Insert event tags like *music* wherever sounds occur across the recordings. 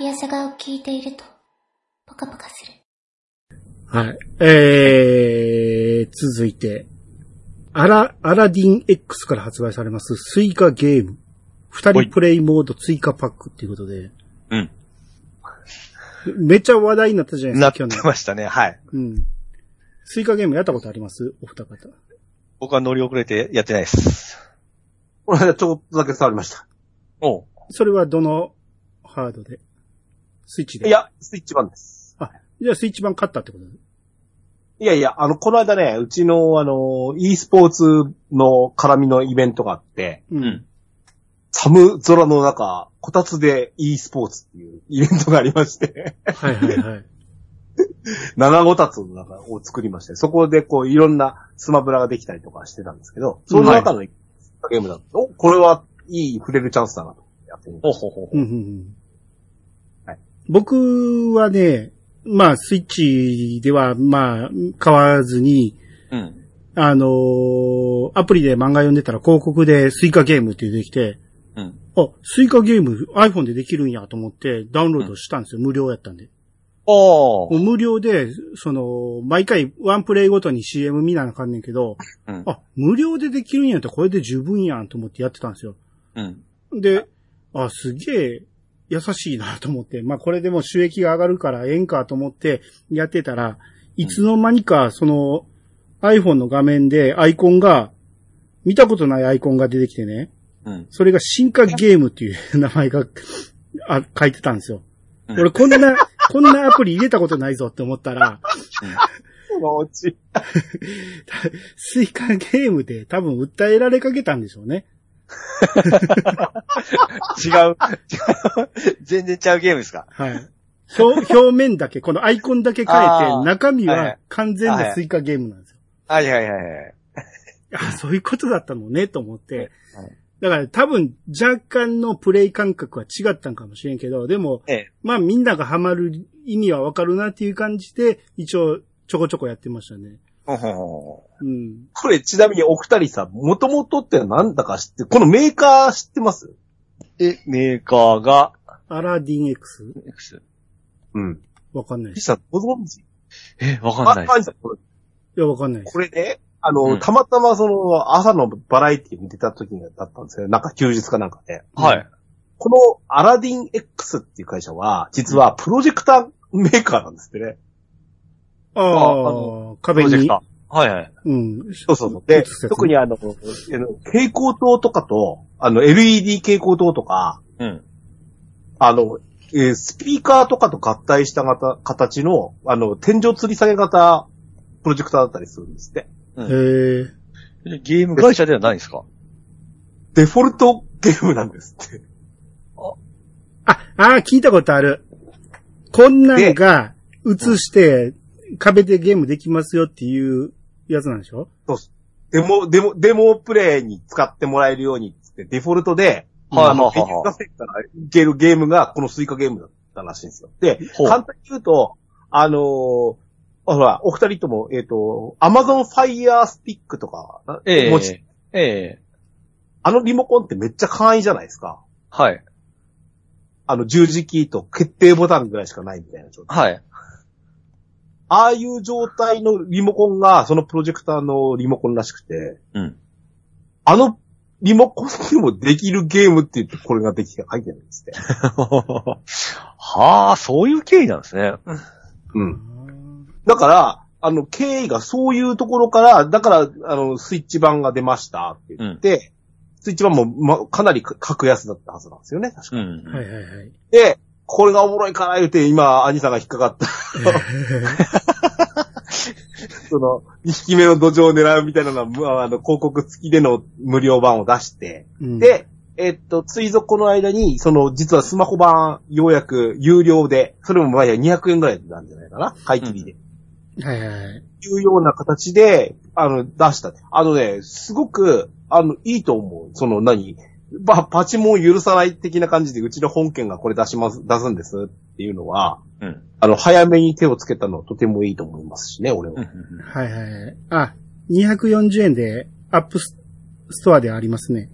イヤサガを聞いていると、ポカポカする。はい。えー、続いて、アラ、アラディン X から発売されますスイカゲーム。二人プレイモード追加パックっていうことで。うん。めっちゃ話題になったじゃないなってですか、去年。ましたね。はい。うん。スイカゲームやったことあります？お二方。僕は乗り遅れてやってないです。この間ちょっとだけ触りました。おうそれはどのハードで？スイッチでい。や、スイッチ版です。じゃあスイッチ版買ったってこと？いやいや、あの、この間ね、うちの、あの、e スポーツの絡みのイベントがあって、ううん。寒空の中、こたつで e スポーツっていうイベントがありまして、はいはいはい。*laughs* 七ごたつの中を作りまして、そこでこう、いろんなスマブラができたりとかしてたんですけど、その中のゲームだと、お、これはいい触れるチャンスだなとやってみましほうほうほうほうんうんうんはい僕はね、まあ、スイッチでは、まあ、買わずに、う。うん。あのーアプリで漫画読んでたら広告でスイカゲームって出てきて、うん。あ、スイカゲーム iPhone でできるんやと思ってダウンロードしたんですよ。無料やったんで。おー。無料で、その、毎回ワンプレイごとに CM 見なあかんねんけど、うん。あ、無料でできるんやったらこれで十分やんと思ってやってたんですよ。うん。で、あ、すげえ優しいなと思って、まあこれでも収益が上がるからええんかと思ってやってたら、いつの間にかその iPhone の画面でアイコンが、見たことないアイコンが出てきてね、うん。それが進化ゲームっていう *laughs* 名前があ書いてたんですよ。うん俺こんな、こんなアプリ入れたことないぞって思ったら。*laughs* *laughs* スイカゲームで多分訴えられかけたんでしょうね。*laughs* 違う。違う。全然ちゃうゲームですか？はい。表表面だけ、このアイコンだけ変えあて、ー中身は完全なスイカゲームなんですよ。はいはいはいはい。あ、そういうことだったのね、と思ってはい。だから多分若干のプレイ感覚は違ったんかもしれんけど、でも、ええ。まあみんながハマる意味はわかるなっていう感じで、一応ちょこちょこやってましたね。これちなみにお二人さ、もともとってなんだか知って、このメーカー知ってます？うえ、メーカーが、アラディン X? X。うん。わかんないです。ピさんご存知？え、わかんないいや、わかんないです。これね、あの、うんたまたまその、朝のバラエティ見てた時だったんですよ。なんか休日かなんかで。はい。このアラディン X っていう会社は、実はプロジェクターメーカーなんですってね。ああああ、壁にプロジェクタ。ー。はいはい。うん。そうそうそう。で特にあの、蛍光灯とかと、あの、LED 蛍光灯とか、うん。あの、えースピーカーとかと合体した型、形の、あの、天井吊り下げ型プロジェクターだったりするんですって。うんへえ。でゲーム会社ではないんですか？デフォルトゲームなんですって。あ、ああ、聞いたことある。こんなんが映して壁でゲームできますよっていうやつなんでしょ？そうっすデモ、デモ、デモプレイに使ってもらえるようにっつって、デフォルトで、はいあの、はいはいからいけるゲームが、このスイカゲームだったらしいんですよ。で、簡単に言うと、あのーあほら、お二人とも、えっ、と、Amazon Fire Stick とか、ええ持ちええあのリモコンってめっちゃ簡易じゃないですか。はい。あの、十字キーと決定ボタンぐらいしかないみたいな状態。はい。ああいう状態のリモコンが、そのプロジェクターのリモコンらしくて、うん。あのリモコンにもできるゲームって言ってこれができて書いてるんですって。*laughs* はあ、そういう経緯なんですね。うん。だから、あの、経緯がそういうところから、だから、あの、スイッチ版が出ましたって言って、スイッチ版も、ま、かなり格安だったはずなんですよね、確か。うん。はいはいはい。で、これがおもろいから言うて、今、兄さんが引っかかった。*laughs* その、2匹目の土壌を狙うみたいなのは、むあの、広告付きでの無料版を出して、うん、で、えっと、ついぞこの間に、その、実はスマホ版、ようやく有料で、それもまあ200円ぐらいなんじゃないかな？買い切りで。はいはいはい。いうような形で、あの、出した。あのね、すごく、あの、いいと思う。その何、パ、パチモン許さない的な感じで、うちの本件がこれ出します、出すんですっていうのは、うん。あの、早めに手をつけたのはとてもいいと思いますしね、俺は。はいはいはい。あ、240円でアップスストアでありますね。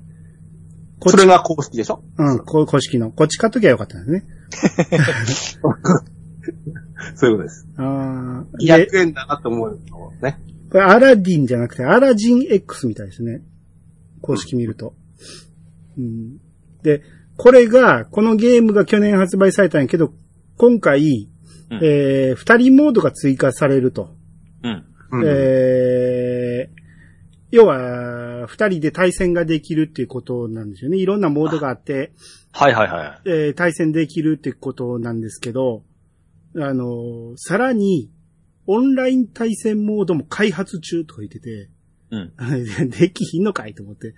それが公式でしょ？うん、公式の。こっち買っときゃよかったんですね。*laughs* そういうことです。ああ。で、200円だなと思うのね。これアラディンじゃなくてアラジン X みたいですね。公式見ると。うん。で、これが、このゲームが去年発売されたんやけど、今回、うんえー、二人モードが追加されると。うん。うんえー、要は、二人で対戦ができるっていうことなんですよね。いろんなモードがあって、はいはいはい。えー対戦できるってことなんですけど、あのーさらに、オンライン対戦モードも開発中とか言ってて、うん。*laughs* できひんのかいと思って。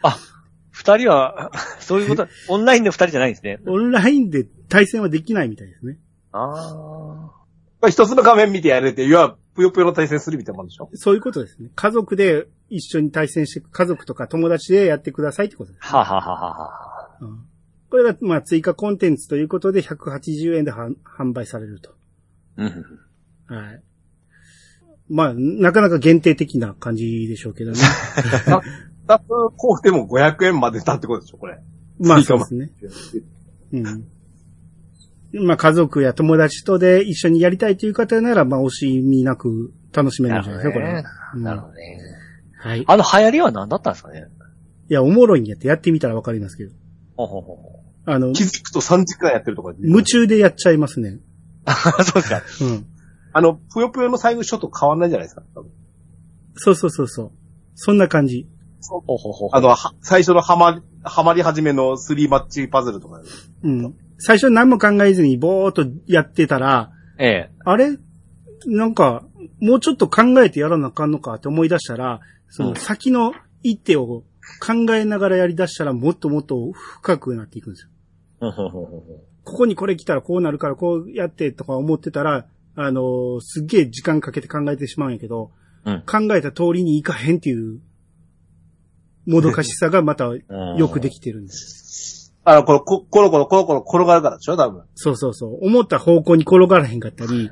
二人は、*laughs* そういうこと、オンラインの二人じゃないんですね。オンラインで対戦はできないみたいですね。あこれ一つの画面見てやれて、いわぷよぷよの対戦するみたいなもんでしょ？そういうことですね。家族で一緒に対戦して、家族とか友達でやってくださいってことです。あ。はあはあはあはあ。うんこれが、まあ、追加コンテンツということで180円で販販売されると。うん。はい。まあ、なかなか限定的な感じでしょうけどね。*laughs* 二つこうでも500円までだってことでしょこれ。まあ、そうですね。うん。まあ、家族や友達とで一緒にやりたいという方なら、まあ、惜しみなく楽しめるんじゃないですか、これなるほどね。はい。あの流行りは何だったんですかね？いや、おもろいんやってやってみたらわかりますけど。ほうほうほあの、気づくと3時間やってるとか。夢中でやっちゃいますね。う。*laughs* そうですか。うん。あの、ぷよぷよの最後ショット変わんないじゃないですか。多分そうそうそうそう。そんな感じ。ほうほうほうほう。あの、は最初のハマり、ハマり始めの3マッチパズルとか。うん。最初何も考えずにぼーっとやってたら、ええ。あれ？なんか、もうちょっと考えてやらなあかんのかって思い出したら、その先の一手を考えながらやり出したらもっともっと深くなっていくんですよ。ほうほうほうほうここにこれ来たらこうなるからこうやってとか思ってたら、あのーすっげえ時間かけて考えてしまうんやけど、うん考えた通りにいかへんっていう、もどかしさがまたよくできてるんです。あの、この、こ、コロコロコロコロ転がるからでしょ多分。そうそうそう。思った方向に転がらへんかったり、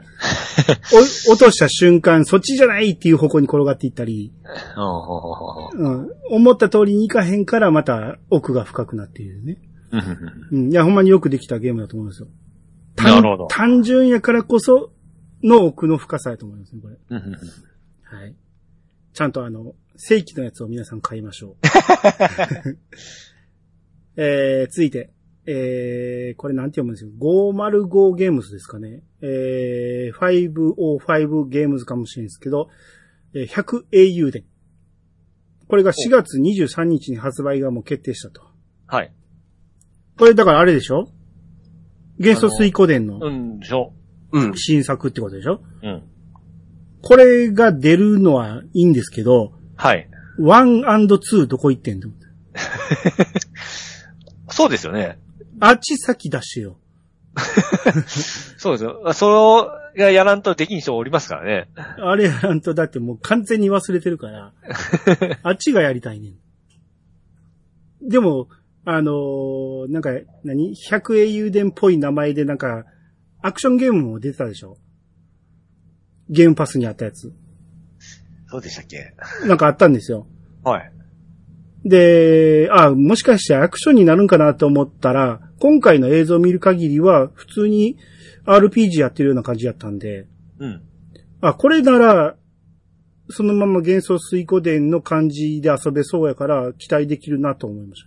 お落とした瞬間、そっちじゃないっていう方向に転がっていったり、ほうん、思った通りにいかへんからまた奥が深くなっているね。うんうんうんうん。いや、ほんまによくできたゲームだと思いますよ。単なるほど単純やからこその奥の深さやと思いますね、これ。うんうんうんはい。ちゃんとあの、正規のやつを皆さん買いましょう。*laughs* えー、続いて、えー、これなんて読むんですよ。505ゲームズですかね。えー、505ゲームズかもしれないですけど、えー 100au で。これが4月23日に発売がもう決定したと。はい。これだからあれでしょ？元素水湖伝のうん、でしょ。うん。新作ってことでしょ？うん。これが出るのはいいんですけど、はい。1&2 どこ行ってんの？*laughs* そうですよね。あっち先出してよ。*laughs* そうですよ。それがやらんとできん人おりますからね。あれやらんとだってもう完全に忘れてるから、*laughs* あっちがやりたいねん。でも、あのーなんか、何 ?100 英雄伝っぽい名前でなんか、アクションゲームも出てたでしょ？ゲームパスにあったやつ。そうでしたっけ？なんかあったんですよ。はい。で、あ、もしかしてアクションになるんかなと思ったら、今回の映像を見る限りは、普通に RPG やってるような感じやったんで、うん。あ、これなら、そのまま幻想水湖伝の感じで遊べそうやから、期待できるなと思いまし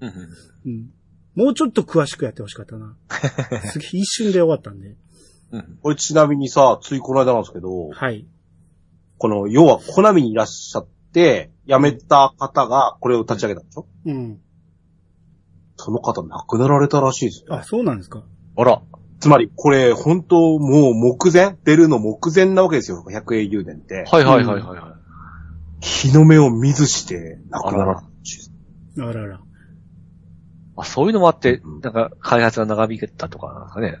た。うんうんうん。もうちょっと詳しくやってほしかったな。*laughs* すげえ一瞬で終わったんで。うん。これちなみにさ、ついこの間なんですけど、はい。この、要は、コナミにいらっしゃって、辞めた方がこれを立ち上げたんでしょ？うん。その方亡くなられたらしいですよ。あ、そうなんですか。あら。つまり、これ、本当もう目前出るの目前なわけですよ、100英雄伝って。はいはいはいはいはい。日の目を見ずして亡くなられたらしいです。あらら。あ、そういうのもあってうん、なんか、開発が長引けたとかなんですかね。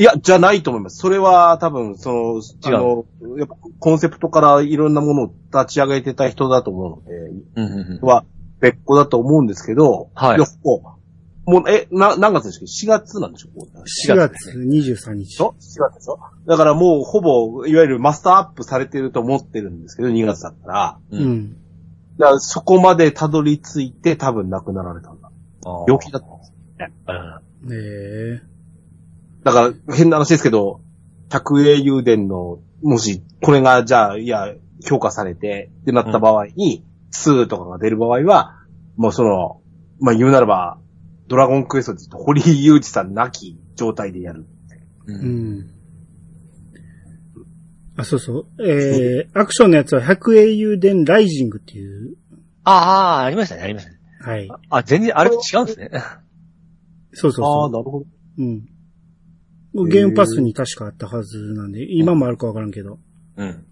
いや、じゃないと思います。それは多分、その、あの、やっぱコンセプトからいろんなものを立ち上げてた人だと思うので、うんうんうん。は別個だと思うんですけど、はいやもう、もう、え、な、何月でしたっけ ?4 月なんでしょう？4月23日。でしょ ?4 月でしょ？だからもうほぼ、いわゆるマスターアップされてると思ってるんですけど、2月だったら。ううんん。だからそこまでたどり着いて多分亡くなられたんだ。病気だったんですうん。ねえ。だから、変な話ですけど、百栄雄伝の、もし、これが、じゃあ、いや、評価されて、ってなった場合に、2とかが出る場合は、もうその、まあ、言うならば、ドラゴンクエストって言うと、堀井雄二さんなき状態でやる。う。うんん。あ、そうそう。えー、アクションのやつは百英雄伝ライジングっていう、ああ、ありましたね、ありましたね。はい。あ、全然、あれと違うんですね。そうそうああ、そなるほど。う。うん。ゲームパスに確かあったはずなんで、今もあるかわからんけど。うん。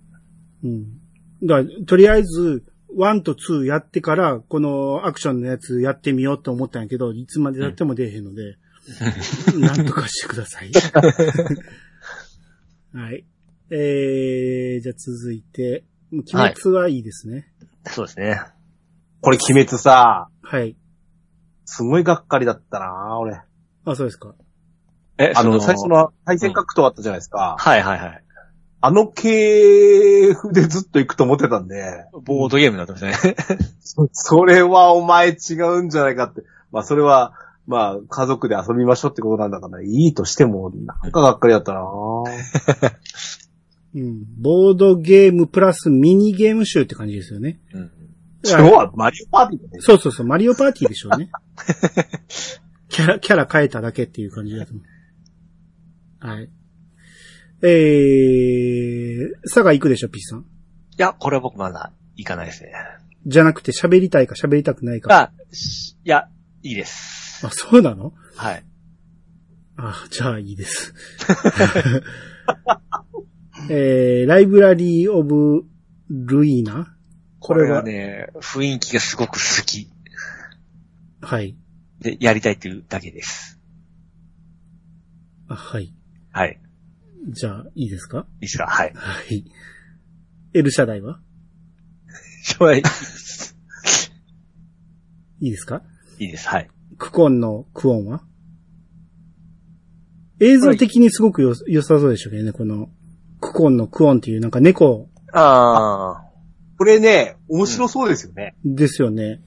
うん。だから、とりあえず、1と2やってから、このアクションのやつやってみようと思ったんやけど、いつまでやっても出えへんので、なんとかしてください。*laughs* はい。えー、じゃあ続いて、鬼滅はいいですね。そうですね。これ、鬼滅さ、はい。すごいがっかりだったな俺。あ、そうですか。え、あの、そ最初の対戦格闘あったじゃないですか。はいはいはい。あの系譜でずっと行くと思ってたんで、ボードゲームになってましたね。そ *laughs* それはお前違うんじゃないかって。まあ、それは、まあ、家族で遊びましょうってことなんだから、いいとしても、なんかがっかりだったな *laughs* うん。ボードゲームプラスミニゲーム集って感じですよね。うん。今日はマリオパーティーだね。そうそうそう、マリオパーティーでしょうね。*laughs* キャラ、キャラ変えただけっていう感じだと思う。はい。えー、佐賀行くでしょ、ピーさん。いや、これは僕まだ行かないですね。じゃなくて喋りたいか喋りたくないか。あ、しいや、いいです。あ、そうなの？はい。あ、じゃあいいです。*laughs* えー、ライブラリーオブルイーナこれはね、雰囲気がすごく好きはい。で、やりたいっていうだけです。あ、はい。はい。じゃあ、いいですか？いいですか？はい。はい。エルシャダイは？は *laughs* いいいですか？いいです。はい。クコンのクオンは？映像的にすごくよ、良さそうでしょうけどね、この、クコンのクオンっていうなんか猫あこれね、面白そうですよね。ですよね。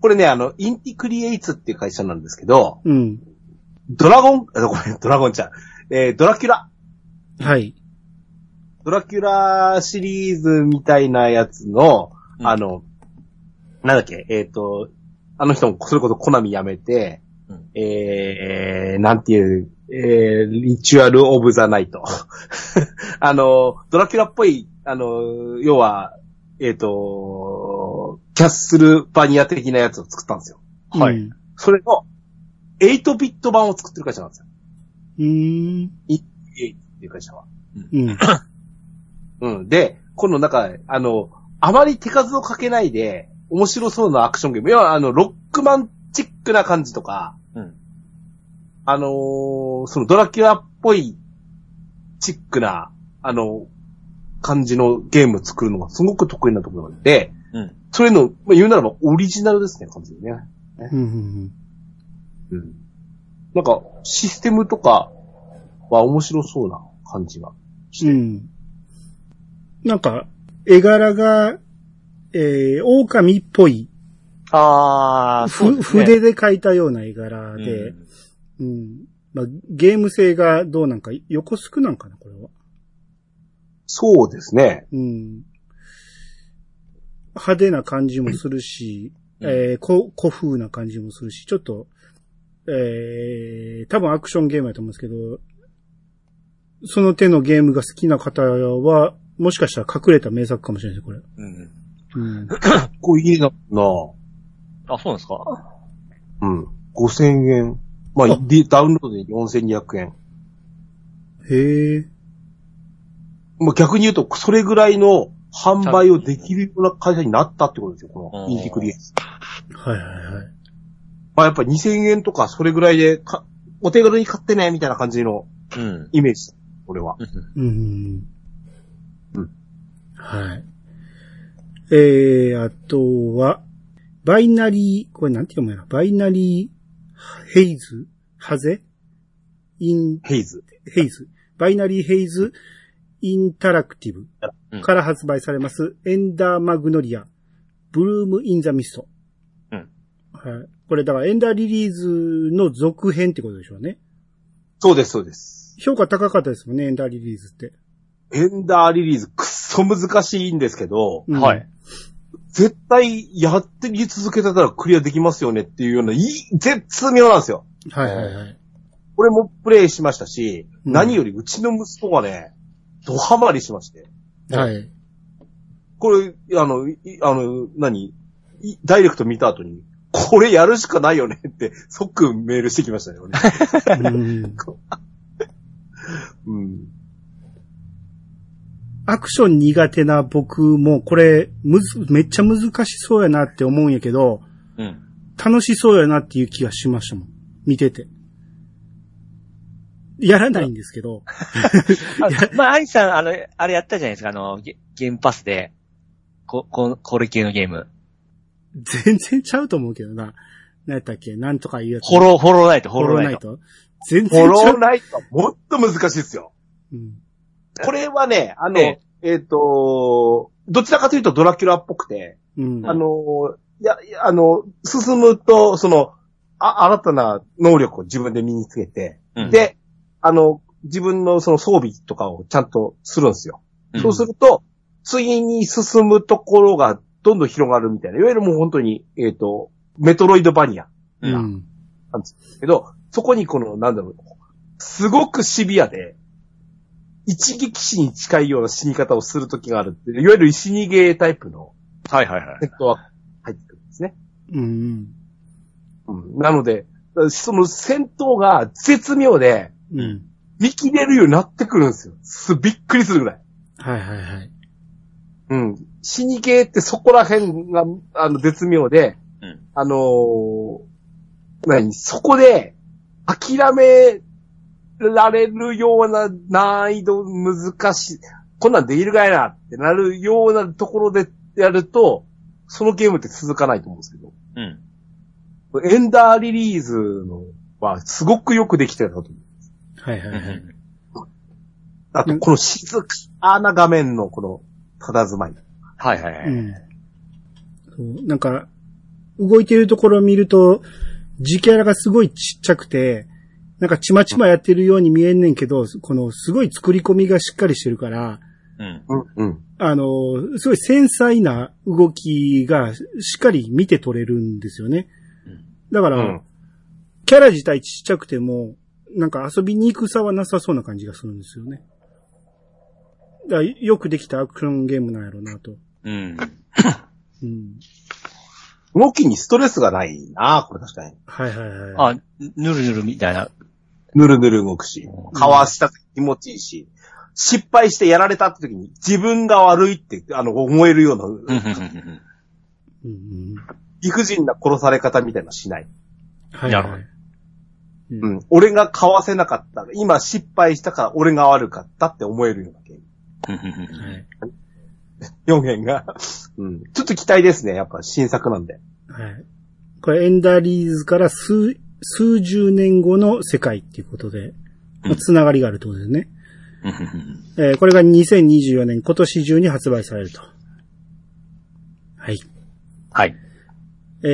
これね、あの、インティクリエイツっていう会社なんですけど、うん。ドラゴン、あ、*laughs* ごめん、ドラゴンちゃん。えードラキュラ。はい。ドラキュラシリーズみたいなやつの、うんあの、なんだっけ、えっ、と、あの人もそれこそコナミ辞めて、うんえー、なんていう、えー、 Ritual of the Night。あの、ドラキュラっぽい、あの、要は、えっ、と、キャッスルバニア的なやつを作ったんですよ。はいうんそれの、8ビット版を作ってる会社なんですよ。うーん。8っていう会社は。うん。うん。で、今度なん。か、あの、あまり手数をかけないで、面白そうなアクションゲーム。要は、あの、ロックマンチックな感じとか、あのーそのドラキュラっぽいチックな、あの、感じのゲームを作るのがすごく得意なところなん。で、うん。それの、まあ、言うならばオリジナルですね、感じでね。うん。うん。なんか、システムとかは面白そうな感じが。うん。うん。なんか、絵柄が、えー、狼っぽい、ああ、そうね。筆で描いたような絵柄うんで、うん。まあ、ゲーム性がどうなんか、横スクなんかな、これは。そうですね。うん。派手な感じもするし、うんえー、こ古風な感じもするし、ちょっと、えー、多分アクションゲームやと思うんですけど、その手のゲームが好きな方は、もしかしたら隠れた名作かもしれないです、これ。うん。うん。*laughs* こういいな、なあ、そうなんですか？うん。5000円。まあ、あでダウンロードで4200円。へえ。まあ、逆に言うと、それぐらいの販売をできるような会社になったってことですよ、このうんインティクリエイツ。はいはいはい。まあ、やっぱ2000円とかそれぐらいでか、お手軽に買ってね、みたいな感じのうん。イメージ。俺は。うん。うん。はい。えー、あとは、 Binary、これなんて読むやろ？ Binary Haze？ハゼ？イン、 Haze。Haze。Binary Haze？Interactive うんから発売されます、 Ender Magnolia、Bloom in the Mist。うん。ははい。これだから Ender Lilies の続編ってことでしょうね。そうです、そうです。評価高かったですもんね、エンダーリリーズって。エンダーリリーズくっそ難しいんですけど、うんはい。絶対やってり続けてたらクリアできますよねっていうような、いい絶妙なんですよ。はいはいはい。これもプレイしましたし、うん何よりうちの息子がね、ドハマりしまして。はい。これ、あの、いあの、何？いダイレクト見た後に、これやるしかないよねって、即メールしてきましたよね。うんうん。アクション苦手な僕も、これ、むず、めっちゃ難しそうやなって思うんやけど、うん。楽しそうやなっていう気がしましたもん。見てて。やらないんですけど。あ *laughs* まあ、アニさん、あの、あれやったじゃないですか、あの、ゲゲームパスで、こ、こ、これ系のゲーム。全然ちゃうと思うけどな。何やったっけ？なんとかいうやつ。ホロー、ホローナイト、ホホローナイト？全然ちゃう。ローナイトはもっと難しいですよ。うんこれはね、あの、ええっ、と、どちらかというとドラキュラっぽくて、うん。あの、いや、いやあの、進むと、その、あ、新たな能力を自分で身につけて、うん、で、あの、自分のその装備とかをちゃんとするんですよ。うんそうすると、次に進むところがどんどん広がるみたいな。いわゆるもう本当に、えっ、と、メトロイドバニアううんん。なんですけど、そこにこの、なんだろう、すごくシビアで、一撃死に近いような死に方をするときがあるっていう。いわゆる死にゲータイプのはいはいはいセ。ットは入ってくるんですね。うん。うん。なので、その戦闘が絶妙で、うん。見切れるようになってくるんですよ。す、びっくりするぐらい。はいはいはい。うん。死にゲーってそこら辺が、あの、絶妙で、うんあのー何？そこで、諦められるような難易度難しい、こんなんできるかいなってなるようなところでやると、そのゲームって続かないと思うんですけど、うん。エンダーリリーズのはすごくよくできてるなと思う。はいはいはい。あと、この静かな画面のこの、佇まい。はいはいはい。うん。そうなんか、動いてるところを見ると、字キャラがすごいちっちゃくて、なんかちまちまやってるように見えんねんけど、このすごい作り込みがしっかりしてるから、うん。うん、うん。あの、すごい繊細な動きがしっかり見て取れるんですよね。だから、うんキャラ自体ちっちゃくても、なんか遊びに行くさはなさそうな感じがするんですよね。だからよくできたアクションゲームなんやろうなと。うん。うん。動きにストレスがないなこれ確かに。はいはいはい。あ、ぬるぬるみたいな。ぬるぬる動くし、かわした時気持ちいいし、失敗してやられたって時に自分が悪いって、あの、思えるような、うんうんうんうんうん理不尽な殺され方みたいなのしない。はいなるほどはい。うん。俺がかわせなかった。今失敗したから俺が悪かったって思えるようなゲーム。うんうんうんはい。*laughs* 表現が。うん。ちょっと期待ですね。やっぱ新作なんで。はい。これエンダーリーズから数、数十年後の世界っていうことで、まあつながりがあるってことですね。えーこれが2024年今年中に発売されると。はい。はい。え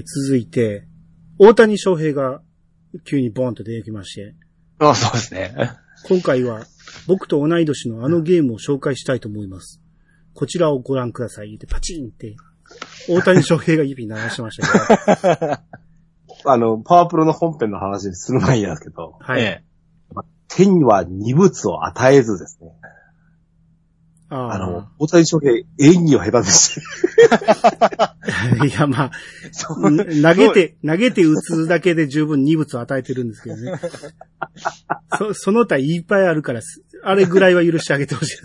ー、続いて、大谷翔平が急にボーンと出てきまして、あ、そうですね。今回は僕と同い年のあのゲームを紹介したいと思います。こちらをご覧ください。で、パチンって、大谷翔平が指鳴らしてましたけど、*laughs* あの、パワープロの本編の話する前になんですけど、はい。え手には二物を与えずですね。ああの、大谷翔平、演技を下手でして。あ。*laughs* いや、まあ、投げて、投げて打つだけで十分二物を与えてるんですけどね。そ、*laughs* その他いっぱいあるから、すあれぐらいは許してあげてほしい。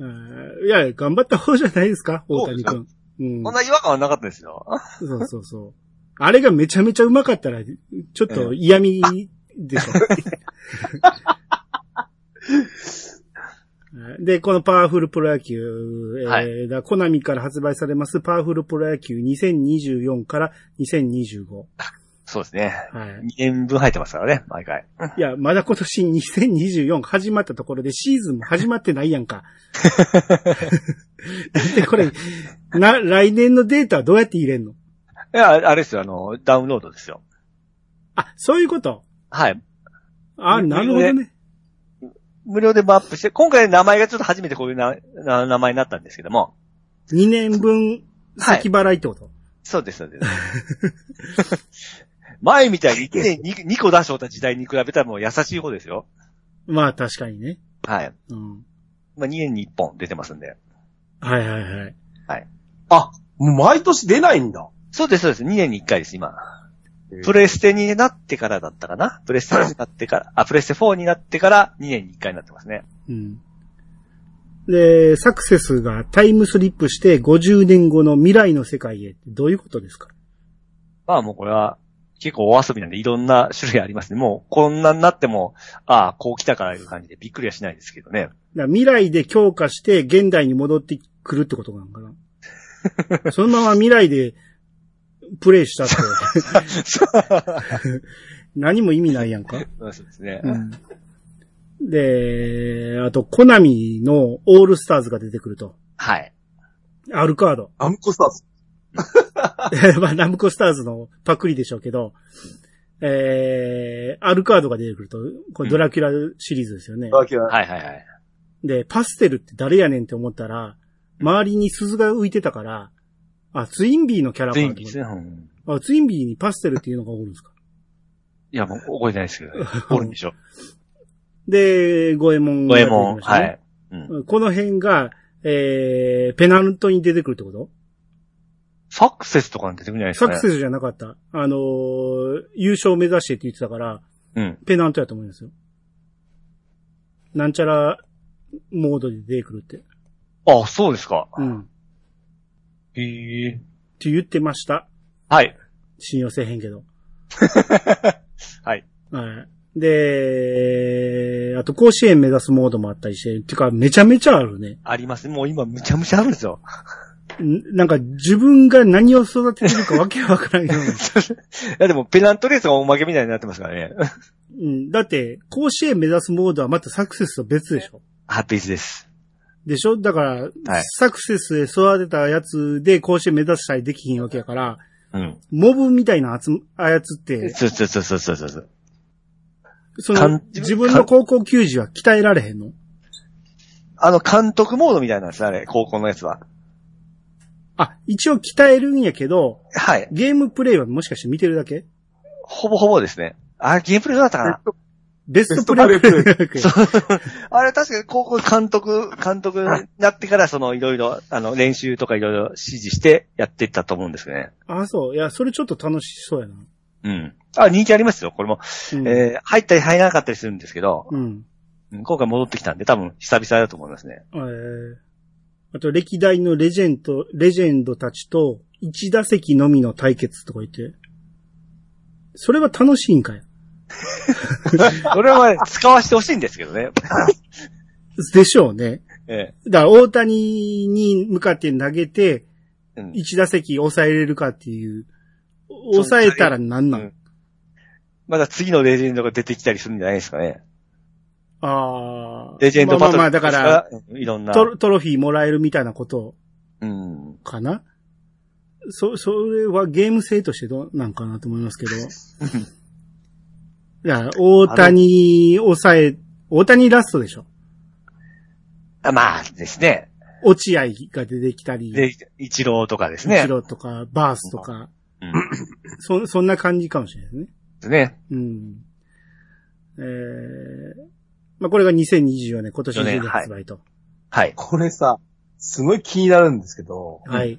うんいや、頑張った方じゃないですか、大谷君。うんこんな違和感はなかったですよ。そうそうそう。あれがめちゃめちゃうまかったら、ちょっと嫌味でしょ。*laughs* で、このパワフルプロ野球、えーはいだコナミから発売されますパワフルプロ野球2024から2025。そうですね。はい。2年分入ってますからね、毎回。いや、まだ今年2024始まったところでシーズンも始まってないやんか。*laughs* で、これ、な、来年のデータはどうやって入れんの？いや、あれですよ、あの、ダウンロードですよ。あ、そういうこと？はい。あ、なるほどね。無料でもアップして、今回名前がちょっと初めてこういうなな名前になったんですけども。2年分先払いってこと、そうです、そうです。*laughs* 前みたいに1年 2, 2個出しおった時代に比べたらもう優しい方ですよ。まあ確かにね。はい。うん。まあ、2年に1本出てますんで。はいはいはい。あ、もう毎年出ないんだ。そうです、そうです。2年に1回です、今。プレステになってからだったかな？プレステになってから、あ、プレステ4になってから2年に1回になってますね。うん。で、サクセスがタイムスリップして50年後の未来の世界へってどういうことですか？まあもうこれは結構お遊びなんでいろんな種類ありますね。もうこんなになっても、ああ、こう来たからいう感じでびっくりはしないですけどね。未来で強化して現代に戻ってくるってことなのかな *laughs* そのまま未来でプレイしたって *laughs* 何も意味ないやんか。そうですね。で、あと、コナミのオールスターズが出てくると。はい。アルカード。アムコスターズ。*laughs* まあ、ナムコスターズのパクリでしょうけど、えー、アルカードが出てくると、これドラキュラシリーズですよね。あ、嫌い。はいはいはい。で、パステルって誰やねんって思ったら、周りに鈴が浮いてたから、あ、ツインビーのキャラかと思ってツインビーですね。うんあ、ツインビーにパステルっていうのがおるんですか？いや、もう覚えてないですけど、*laughs* おるんでしょ。で、ゴエモン五右衛門、ましたねはい。うん。この辺が、えー、ペナントに出てくるってこと？サクセスとかに出てくるんじゃないですかね。サクセスじゃなかった。あのー優勝目指してって言ってたから、うん。ペナントやと思いますよ。なんちゃらモードで出てくるって。あ、そうですか。うん。っへえ。て言ってました。はい。信用せえへんけど。*laughs* はい。はい。で、あと甲子園目指すモードもあったりして、てかめちゃめちゃあるね。あります。もう今むちゃむちゃあるんですよ。んなんか自分が何を育ててるかわけわからんような。*laughs* いやでもペナントレースがおまけみたいになってますからね。うん。だって、甲子園目指すモードはまたサクセスと別でしょハッピーズです。でしょ？だから、サクセスで育てたやつで甲子園目指したりできひんわけやから、うん。モブみたいなあつ操って、そうそうそうそうそうそう。その、自分の高校球児は鍛えられへんの？あの、監督モードみたいなんですね、あれ、高校のやつは。あ、一応鍛えるんやけど、はい。ゲームプレイはもしかして見てるだけ？ほぼほぼですね。あ、ゲームプレイどうだったかな？ベストプレイ？プレイ *laughs* あれ確かに高校監督、監督になってからそのいろいろ、あの、練習とかいろいろ指示してやっていったと思うんですね。あ、そう。いや、それちょっと楽しそうやな。うん。あ、人気ありますよ、これも。うん。えー、入ったり入らなかったりするんですけど、うん。うん今回戻ってきたんで多分久々だと思いますね。えー、あと、歴代のレジェンド、レジェンドたちと、一打席のみの対決とか言って、それは楽しいんかよ。*laughs* これは、ね、使わせてほしいんですけどね。*laughs* でしょうね。えだから、大谷に向かって投げて、えうん一打席抑えれるかっていう、抑えたらなんなん、うんまだ次のレジェンドが出てきたりするんじゃないですかね。ああ。レジェンドバトル。まあまあまあ、だから、、うんいろんな。トロトロフィーもらえるみたいなことうん。かな？そ、それはゲーム性としてどうなんかなと思いますけど。*laughs* いや、大谷抑え、大谷ラストでしょ？あまあですね。落合が出てきたり、で、一郎とかですイね。チローとか、バースとか、うん。そ、*coughs* そんな感じかもしれないですね。ですね。うん。えー、まあ、これが2024年、今年中で発売と。はい。これさ、すごい気になるんですけど、はい。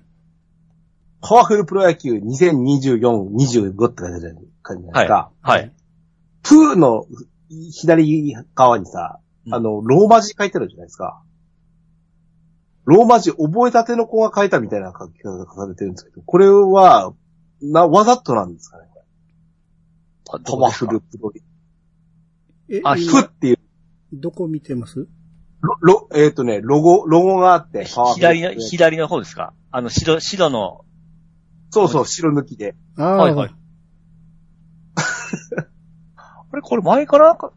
パワフルプロ野球2024、25って書いてあるじゃないですか。はい。プーの左側にさ、うんあの、ローマ字書いてあるじゃないですか。ローマ字覚えたての子が書いたみたいな書き方が書かれてるんですけど、これは、な、わざとなんですかねパワフルプロえ、あ今プっていう、どこ見てます？ロ、ロえっ、とね、ロゴ、ロゴがあって、左の、左の方ですか？あの、白、白の、そうそう、白抜きで。ああ、はいはい。*laughs* あれ、これ前からか、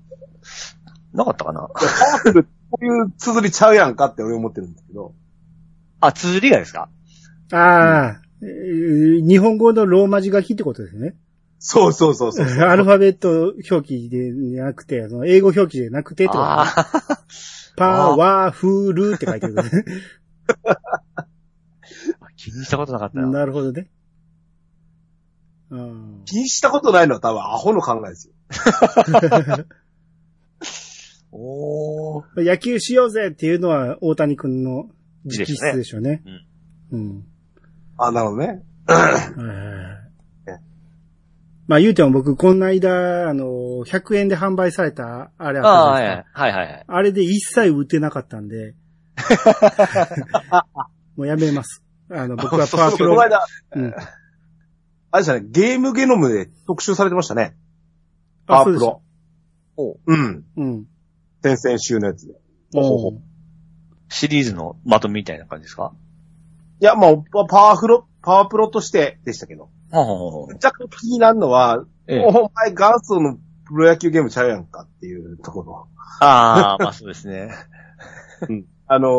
なかったかな？パワフル、こういう綴りちゃうやんかって俺思ってるんですけど。あ、綴りがですか？ああ、えー。日本語のローマ字書きってことですね。そうそうそうそう。*laughs* アルファベット表記でなくて、その英語表記でなくてってことね。*laughs* パワフルって書いてる、*laughs* ね。気にしたことなかったな。なるほどね。うん気にしたことないのは多分アホの考えですよ。おー。野球しようぜっていうのは大谷くんの直筆でしょうね。うん。あ、なるほどね。はいまあ言うても僕、この間、あの、100円で販売された、あれあああ、はいったじゃないですか。はいはいはい。あれで一切売ってなかったんで、*laughs* もうやめます。あの、僕はパワープロこの、間、うん。あれでしたね、ゲームゲノムで特集されてましたね。パあ、そうですワープロ。うん。うん。先々週のやつで。ほほほシリーズのまとめみたいな感じですか？いや、もう、パワープロ、パワープロとしてでしたけど。若干気になるのは、ええお前元祖のプロ野球ゲームちゃうやんかっていうところ。ああ、まあそうですね。*laughs* あのー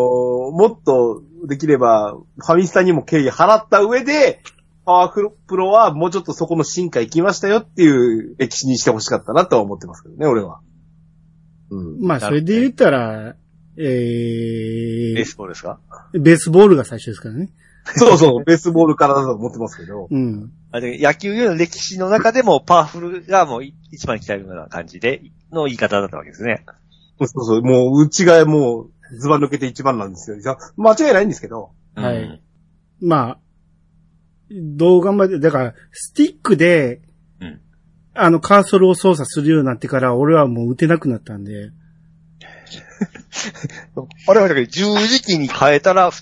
もっとできれば、ファミスタにも敬意払った上で、パワープロはもうちょっとそこの進化行きましたよっていう歴史にしてほしかったなとは思ってますけどね、俺は。うん。まあ、それで言ったら、えーベー、スボールですか？ベースボールが最初ですからね。*laughs* そうそう、ベースボールからだと思ってますけど。うん。あれ野球の歴史の中でもパワフルがもうい一番来たような感じで、の言い方だったわけですね。そうそう、もう、内側もう、ズバ抜けて一番なんですよ。間違いないんですけど。はいうんまあ、どう頑張って、だから、スティックで、うんあの、カーソルを操作するようになってから、俺はもう打てなくなったんで、*laughs* あれはだけど十字キーに変えたら、ふ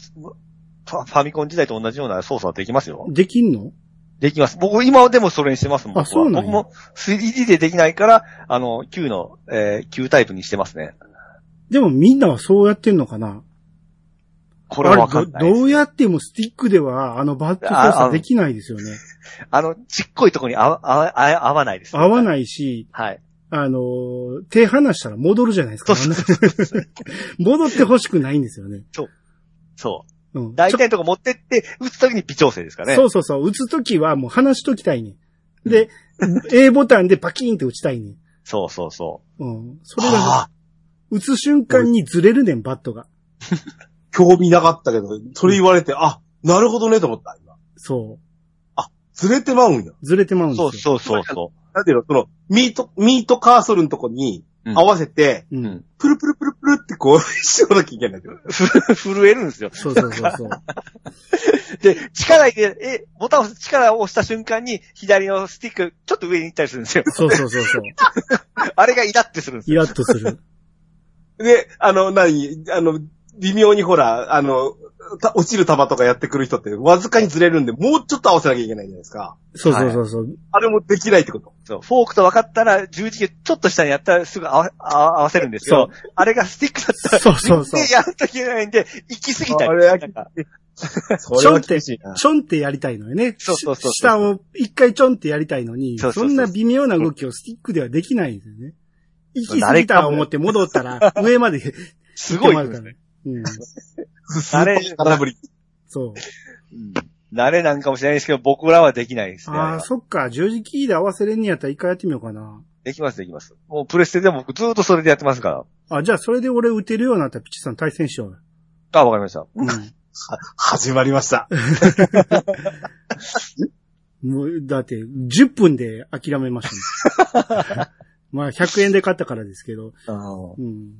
ファファミコン時代と同じような操作はできますよ。できんの？できます。僕、今でもそれにしてますもん。あそうなんや僕も 3D でできないから、あの、Q の、えー、Q タイプにしてますね。でもみんなはそうやってんのかな？これはわかんないどどうやってもスティックでは、あのバット操作できないですよね。*laughs* あの、ちっこいとこに合わ合わないです。い。合わないし、はい。あのー、手離したら戻るじゃないですか。そうそうそう *laughs* 戻ってほしくないんですよね。そう。うん。大体のとこ持ってって、打つときに微調整ですかね。そうそうそう。打つときはもう離しときたいね。で、A ボタンでパキーンって打ちたいね。そうそうそうん。それがはあ、打つ瞬間にずれるねん、バットが。*laughs* 興味なかったけど、それ言われて、あ、なるほどねと思った、今。そずれてまうんや。う。ずれてまうんう。ですよ。そうそうそうそなんていうの、その、ミート、ミートカーソルのとこにうん合わせて。プルプルプルプルってこう、しようなきゃいけないんだけど。ふ *laughs* 震えるんですよ。そうそうそうそう。で、力入れて、え、ボタンを押す、力を押した瞬間に、左のスティック、ちょっと上に行ったりするんですよ。そうそうそうそう。*laughs* あれがイラってするんですよ。イラッとする。で、あの、何、あの、微妙にほら、あの、た落ちる球とかやってくる人って、わずかにずれるんで、もうちょっと合わせなきゃいけないじゃないですか。そうそうそうそう。あれもできないってこと。そう。フォークと分かったら、十字キーちょっと下にやったらすぐ合わ合わせるんですけど、あれがスティックだったら、そうそうそうでやるといけないんで、行き過ぎたり。あれはなんかそれは厳しいな。ちょんってやりたいのよね。そうそうそうそう下を一回ちょんってやりたいのに、そうそうそうそんな微妙な動きをスティックではできないんですよね。行き過ぎた思って戻ったら、*laughs* 上まですごいですね。。うん。*laughs* あれ、空振り。そう。うん慣れなんかもしれないですけど、僕らはできないですね。ああ、そっか。十字キーで合わせれんにやったら一回やってみようかな。できます、できます。もうプレステでも僕ずっとそれでやってますから。あ、じゃあそれで俺打てるようになったらピッチさん対戦しようよ。あ、わかりました。うん。*laughs* は始まりました。*laughs* もう、だって、10分で諦めましたね。まあ、100円で買ったからですけど。うん。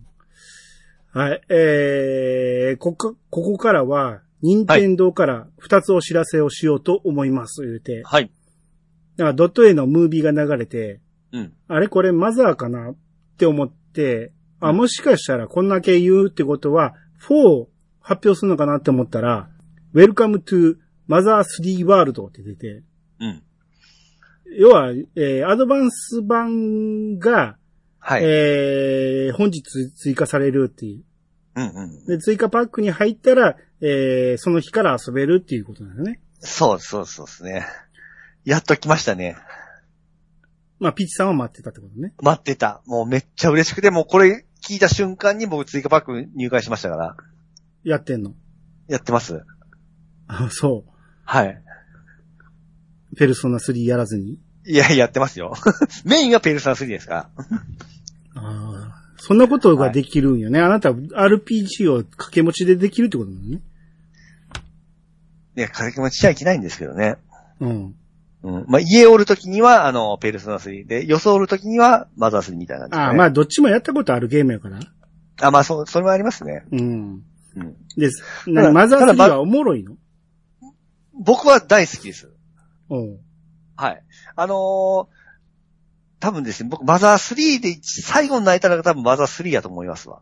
はい。えー、ここ、ここからは、任天堂から2つお知らせをしようと思います、言うて。はい。だからドット A のムービーが流れて、うん。あれこれマザーかなって思って、あ、もしかしたらこんだけ言うってことは、4を発表するのかなって思ったら、Welcome to Mother 3 World って出て、うん。要は、えーアドバンス版が、はい。えー本日追加されるっていう。うんうん。で、追加パックに入ったら、えーその日から遊べるっていうことなんだね。そうそうそうですね。やっと来ましたね。まあ、ピッチさんは待ってたってことね。待ってた。もうめっちゃ嬉しくて、もうこれ聞いた瞬間に僕追加パック入会しましたから。やってんの？やってます。あ、そはい。ペルソナ3やらずに。いや、やってますよ。*laughs* メインはペルソナ3ですか？ら。ああ。そんなことができるんよね。あなた RPG を掛け持ちでできるってことなのね。いや、掛け持ちしちゃいけないんですけどね。うん。うん。まあ、家おるときには、あの、ペルソナ3で、装おるときには、マザー3みたいなね。ああ、まあ、どっちもやったことあるゲームやから。あ、まあ、そう、それはありますね。うん。うん。です。マザー3ただまはおもろいの？僕は大好きです。うん。はい。あのー多分ですね、僕、マザー3で一最後に泣いたのが多分マザー3やと思いますわ。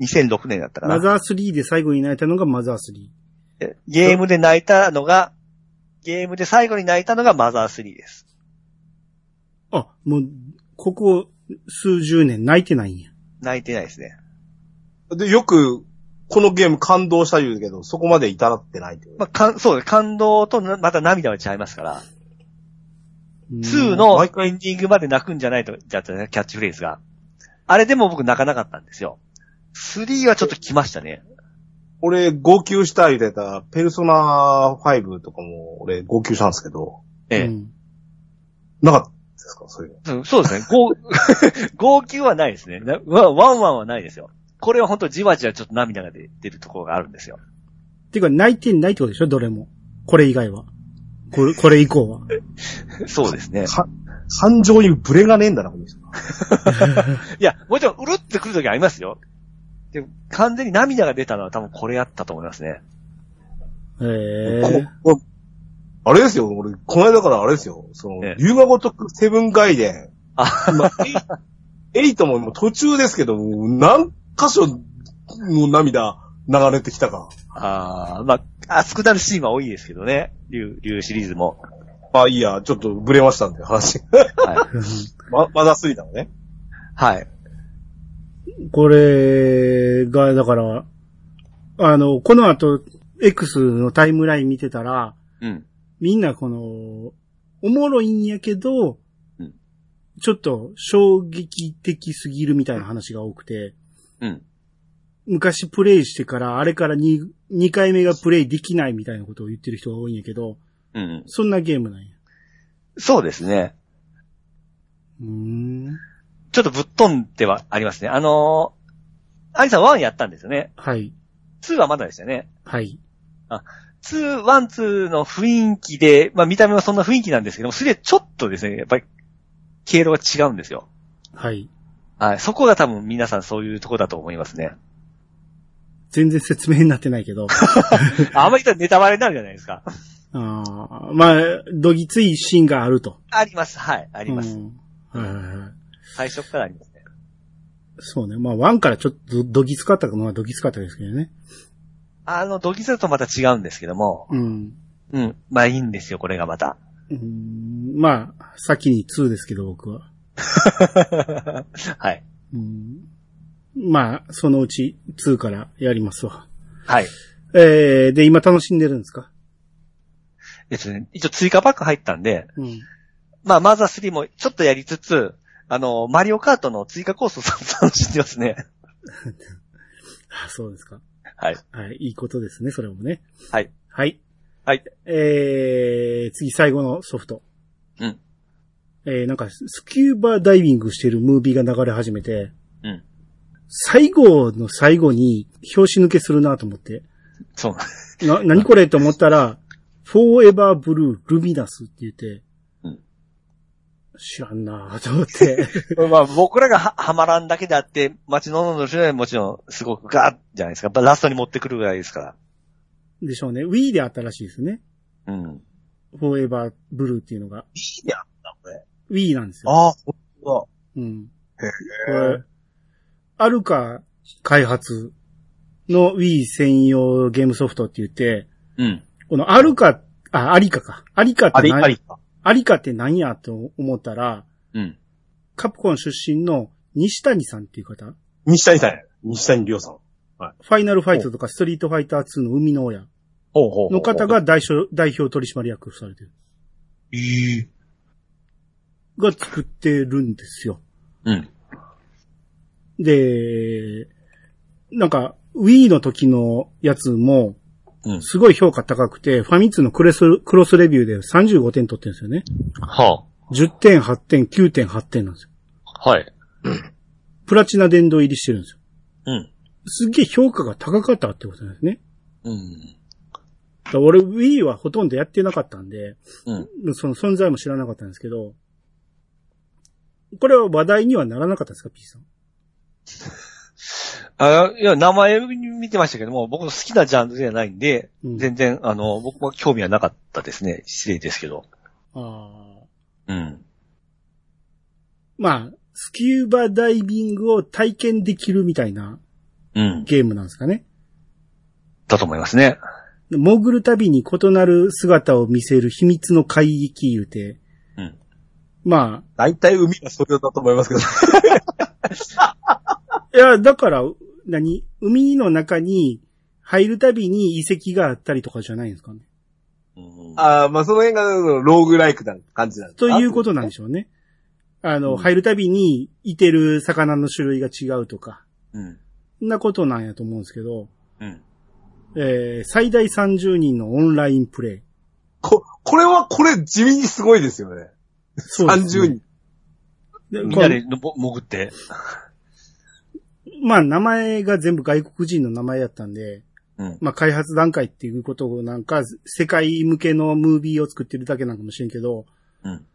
2006年だったかな。マザー3で最後に泣いたのがマザー3。えゲームで泣いたのが、ゲームで最後に泣いたのがマザー3です。あ、もう、ここ数十年泣いてないんや。泣いてないですね。で、よく、このゲーム感動した言うけど、そこまで至ってないまあ、かんそうです。感動となまた涙は違いますから。うん2のエンディングまで泣くんじゃないと、じゃったね、キャッチフレーズが。あれでも僕泣かなかったんですよ。3はちょっと来ましたね。俺、号泣した言うてた、ペルソナ5とかも、俺、号泣したんですけど、ええ。うんなかったですか？そういうの。そうそうですね。号、*laughs* 号泣はないですね。なワンワンはないですよ。これは本当じわじわちょっと涙が出出るところがあるんですよ。ていうか、泣いてないってことでしょ？どれも。これ以外は。これ、これ以降は。*laughs* そうですね。か感情にブレがねえんだな、この人。*laughs* いや、もちろん、うるってくるときありますよ。でも完全に涙が出たのは多分これやったと思いますね。へえ。あれですよ、俺、この間からあれですよ、そのええ、龍が如くセブンガイデン。あ、今、エ *laughs* イエイトももう途中ですけど、何箇所、もう涙流れてきたか。あーまあ、*laughs* 熱くなるシーンは多いですけどね。竜、竜シリーズも。まあいいや、ちょっとブレましたんで、話。はい。*laughs* ま、まだすぎたのね。はい。これが、だから、あの、この後、X のタイムライン見てたら、うん。みんなこの、おもろいんやけど、うんちょっと衝撃的すぎるみたいな話が多くて、うん。昔プレイしてから、あれから 2, 2回目がプレイできないみたいなことを言ってる人が多いんやけど、うん。そんなゲームなんや。そうですね。うーん。ちょっとぶっ飛んではありますね。あのー、アリさん1やったんですよね。はい。2はまだでしたよね。はい。2、1、2の雰囲気で、まあ見た目はそんな雰囲気なんですけども、3でちょっとですね、やっぱり、経路が違うんですよ。はい。はい。そこが多分皆さんそういうとこだと思いますね。全然説明になってないけど。*laughs* あんまり言ったらネタバレになるじゃないですか。あーまあ、どぎついシーンがあると。あります。はい。ああります。はいはいはい。最初からありますね。そうね。まあ、ワンからちょっとどどぎつかったのはどぎつかったですけどね。あの、ドキズとまた違うんですけども、うん。うん。まあいいんですよ、これがまた。うんまあ、先に2ですけど、僕は。*laughs* はい。うんまあ、そのうち2からやりますわ。はい。えー、で、今楽しんでるんですか？えっとね、一応追加パック入ったんで、うん。まあ、マザー3もちょっとやりつつ、あの、マリオカートの追加コースを楽しんでますね。あそうですか。はい。はい、いいことですね、それもね。はい。はい。はい。えー、次最後のソフト。うん。えー、なんか、スキューバダイビングしてるムービーが流れ始めて、うん。最後の最後に、表紙抜けするなと思って、そう。な、何これと思ったら、Forever Blue Luminous って言って、うん知らんなと思って、*laughs* まあ、僕らがははまらんだけであって、街のの人はもちろん、すごくガーッじゃないですか。ラストに持ってくるぐらいですから。でしょうね。Wii であったらしいですね。うん。Forever Blue っていうのが。いいやんだ、これ。Wii なんですよ。ああ、ほんとうん。だ。へこれ、アルカ開発の Wii 専用ゲームソフトって言って、うん。このアルカ、あ、アリカか。アリカって何？ありか。アリカって何やと思ったら、うん。カプコン出身の西谷さんっていう方西谷さんや。西谷亮さん。ファイナルファイトとかストリートファイター2の生みの親ほうほうの方が代表代表取締役されてる。いい。が作ってるんですよ。うん。で、なんか、Wii の時のやつも、うん。すごい評価高くて、ファミ通のクロスクロスレビューで35点取ってるんですよね。は10点、8点、9.8点なんですよ。あ。はい。プラチナ殿堂入りしてるんですよ。うん。すっげえ評価が高かったってことなんですね。うん。俺 Wii はほとんどやってなかったんで、うん。その存在も知らなかったんですけど、これは話題にはならなかったですか、P さん？*laughs* あいや、名前見てましたけども、僕の好きなジャンルじゃないんで、うん全然、あの、僕は興味はなかったですね。失礼ですけど。あうん。まあ、スキューバダイビングを体験できるみたいなうん。ゲームなんですかね。だと思いますね。潜るたびに異なる姿を見せる秘密の海域言うて、うん。ま大体海はそれだと思いますけど。*laughs* あ、*laughs* いや、だから、何？海の中に入るたびに遺跡があったりとかじゃないんですかね。うんああ、まあその辺がローグライクな感じなんですとかいうことなんでしょうね。あの、うん入るたびにいてる魚の種類が違うとか、うんなことなんやと思うんですけど、うん。えー、最大30人のオンラインプレイ。こ、これはこれ地味にすごいですよね。そうですね30人。でみんなで潜って。*laughs* まあ、名前が全部外国人の名前やったんで、うん。まあ、開発段階っていうことをなんか、世界向けのムービーを作ってるだけなんかもしれんけど、うん。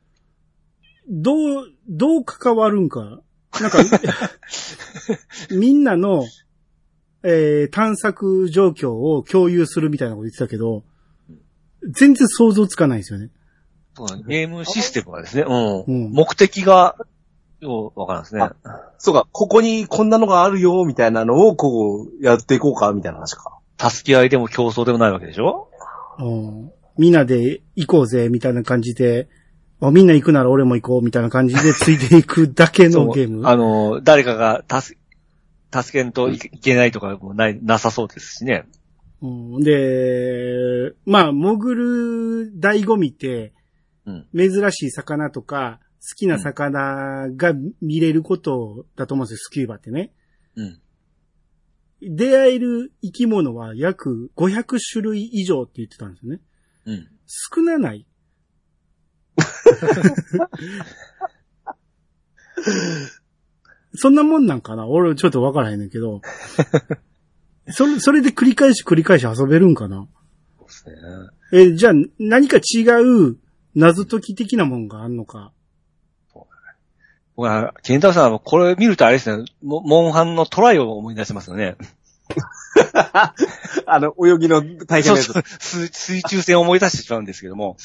どう、どう関わるんか。なんか、*laughs* みんなの、えー探索状況を共有するみたいなこと言ってたけど、全然想像つかないですよね。ゲームシステムがですね、うん。うん目的が、ようわからんですね。そうか、ここにこんなのがあるよ、みたいなのをこう、やっていこうか、みたいな話か。助け合いでも競争でもないわけでしょ？うんみんなで行こうぜ、みたいな感じで、あみんな行くなら俺も行こう、みたいな感じでついていくだけのゲーム。あの、誰かが助け、助けんといけないとかもない、なさそうですしね。うんで、まあ、潜る醍醐味って、うん。珍しい魚とか、好きな魚が見れることだと思うんですよ、スキューバってね。うん。出会える生き物は約500種類以上って言ってたんですよね。うん。少なないそんなもんなんかな？俺ちょっとわからへんねんけど。それ、それで繰り返し繰り返し遊べるんかな？え、じゃあ何か違う謎解き的なもんがあんのか？僕は、ケンタロウさんはこれ見るとあれですね、モモンハンのトライを思い出しますよね。*laughs* あの、泳ぎの大変なやつそうそう。水水中戦を思い出してしまうんですけども。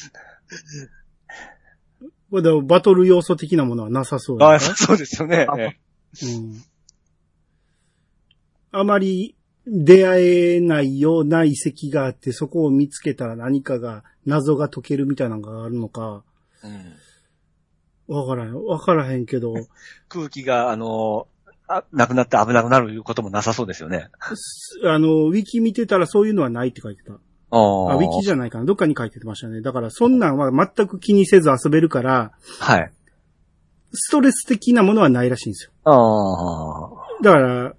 これでもバトル要素的なものはなさそうだあね *laughs* そうですよね。うん。あまり出会えないような遺跡があって、そこを見つけたら何かが、謎が解けるみたいなのがあるのか、えうんわからへん、わからへんけど、空気が、あの、あなくなって危なくなることもなさそうですよね。すあの、ウィキ見てたらそういうのはないって書いてた。ああ、ウィキじゃないかな。どっかに書いてましたね。だから、そんなんは全く気にせず遊べるから、はい。ストレス的なものはないらしいんですよ。ああ。だから、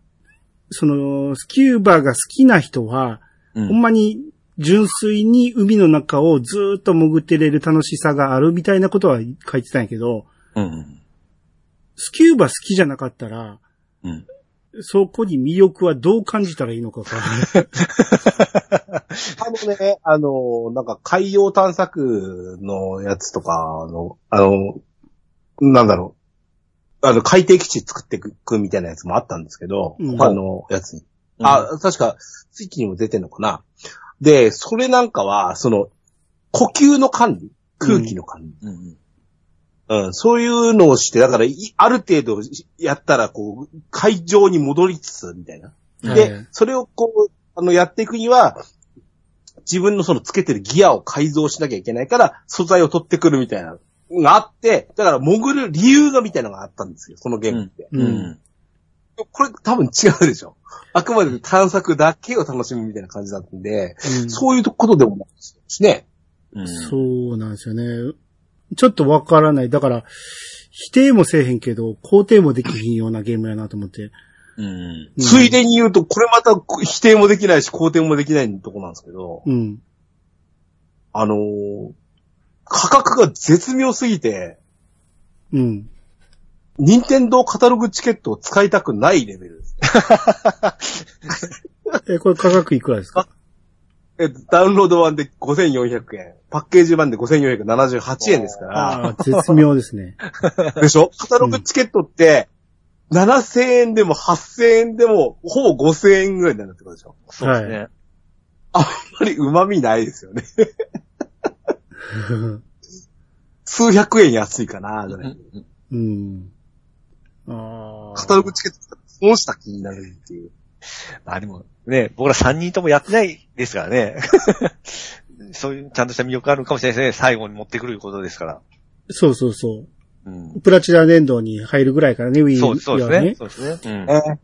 その、スキューバーが好きな人は、うんほんまに純粋に海の中をずーっと潜ってれる楽しさがあるみたいなことは書いてたんやけど、うん。スキューバ好きじゃなかったら、うん。そこに魅力はどう感じたらいいのかか。あのね、あの、なんか海洋探索のやつとかの、あの、なんだろう。あの、海底基地作っていくみたいなやつもあったんですけど、うん他のやつに。あ、確か、スイッチにも出てんのかな。で、それなんかは、その、呼吸の管理空気の管理。うん。うん、そういうのをして、だから、いある程度やったら、こう、海上に戻りつつ、みたいな。で、はいそれをこう、あの、やっていくには、自分のそのつけてるギアを改造しなきゃいけないから、素材を取ってくるみたいなのがあって、だから潜る理由がみたいなのがあったんですよ、そのゲームって。うん。うん。これ多分違うでしょ。あくまで探索だけを楽しむみたいな感じだったんで、うんそういうことでもないですね。うん。そうなんですよね。ちょっとわからない。だから、否定もせえへんけど、肯定もできひんようなゲームやなと思って。うん。うんついでに言うと、これまた否定もできないし、肯定もできないとこなんですけど、うん。あのー価格が絶妙すぎて、うん。任天堂カタログチケットを使いたくないレベル。え、これ価格いくらですか？えダウンロード版で5400円、パッケージ版で5478円ですから、ああ、絶妙ですね。*laughs* でしょ？カタログチケットって、7000円でも8000円でも、ほぼ5000円ぐらいになるってことでしょ？そうですね。あんまり旨味ないですよね。*laughs* 数百円安いかな、ぐらい。うん。ああ。カタログチケット使って損した気になるっていう。まあでも、ね、僕ら3人ともやってないですからね。*laughs* そういうちゃんとした魅力あるかもしれないですね。最後に持ってくることですから。そうそうそう。うん。プラチナ年度に入るぐらいからね、Wii そうそうですはね。そうですね。うん。え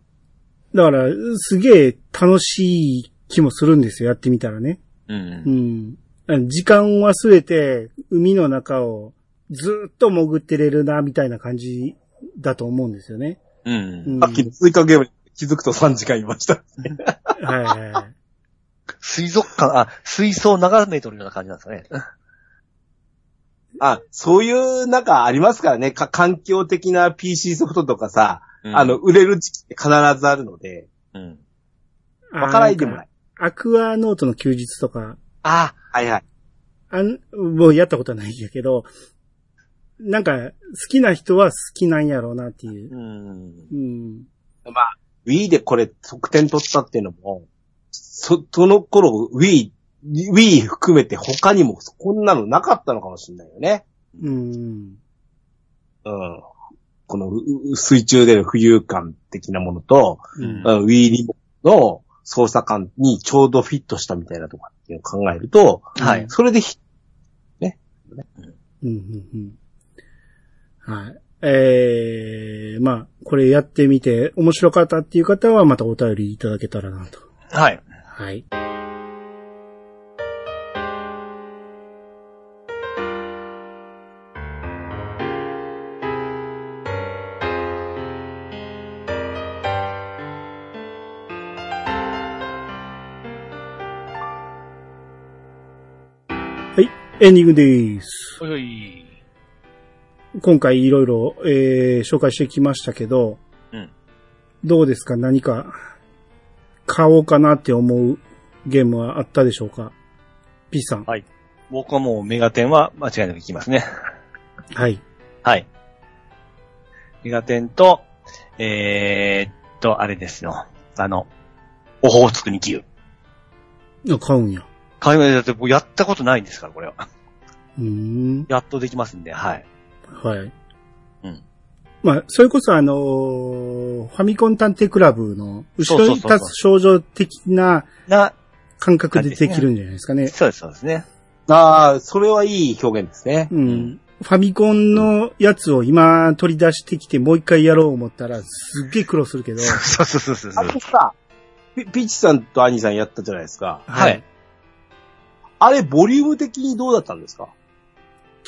だから、すげえ楽しい気もするんですよ、やってみたらね。う。うんん。時間を忘れて、海の中をずっと潜ってれるな、みたいな感じだと思うんですよね。う。うんん。さっきの追加ゲームに気づくと3時間いました。はいはいはい。水族館、あ、水槽を眺めとるような感じなんですかね。あ、そういう、なんかありますからね。か環境的な PC ソフトとかさ、うんあの、、売れる時期って必ずあるので、うん。わからないでもない。アクアノートの休日とか、あ、はいはい。あん、もうやったことはないんやけど、なんか、好きな人は好きなんやろうなっていうう。ん。うん。まあ、Wii でこれ得点取ったっていうのも、そ、その頃 Wii、Wii 含めて他にもこんなのなかったのかもしれないよね。うん。うん。このうう水中での浮遊感的なものと、うんうん、Wii リモの操作感にちょうどフィットしたみたいなとかっていうのを考えると、はい。それでひ、うん、うん、うん。はい。えー、まあ、これやってみて面白かったっていう方はまたお便りいただけたらなと。はい。はい。はい、エンディングです。おいおい。今回いろいろ、えー、紹介してきましたけど、うんどうですか？何か、買おうかなって思うゲームはあったでしょうか ?P さん。はい僕はもうメガテンは間違いなくいきますね。はい。はい。メガテンと、えー、っと、あれですよ。あの、オホーツクに牛。あ買うんや。買い物だって僕やったことないんですから、これは。うーん。やっとできますんで、はい。はい。うん。まあ、それこそあのーファミコン探偵クラブの後ろに立つ症状的なな、感覚でできるんじゃないですかね。そうです、そうですね。ああ、それはいい表現ですね。うん。ファミコンのやつを今取り出してきてもう一回やろう思ったらすっげえ苦労するけど。*laughs* そうそうそうそうそうあれ。さ、ピピッチさんとアニさんやったじゃないですか。はい。あれ、ボリューム的にどうだったんですか？2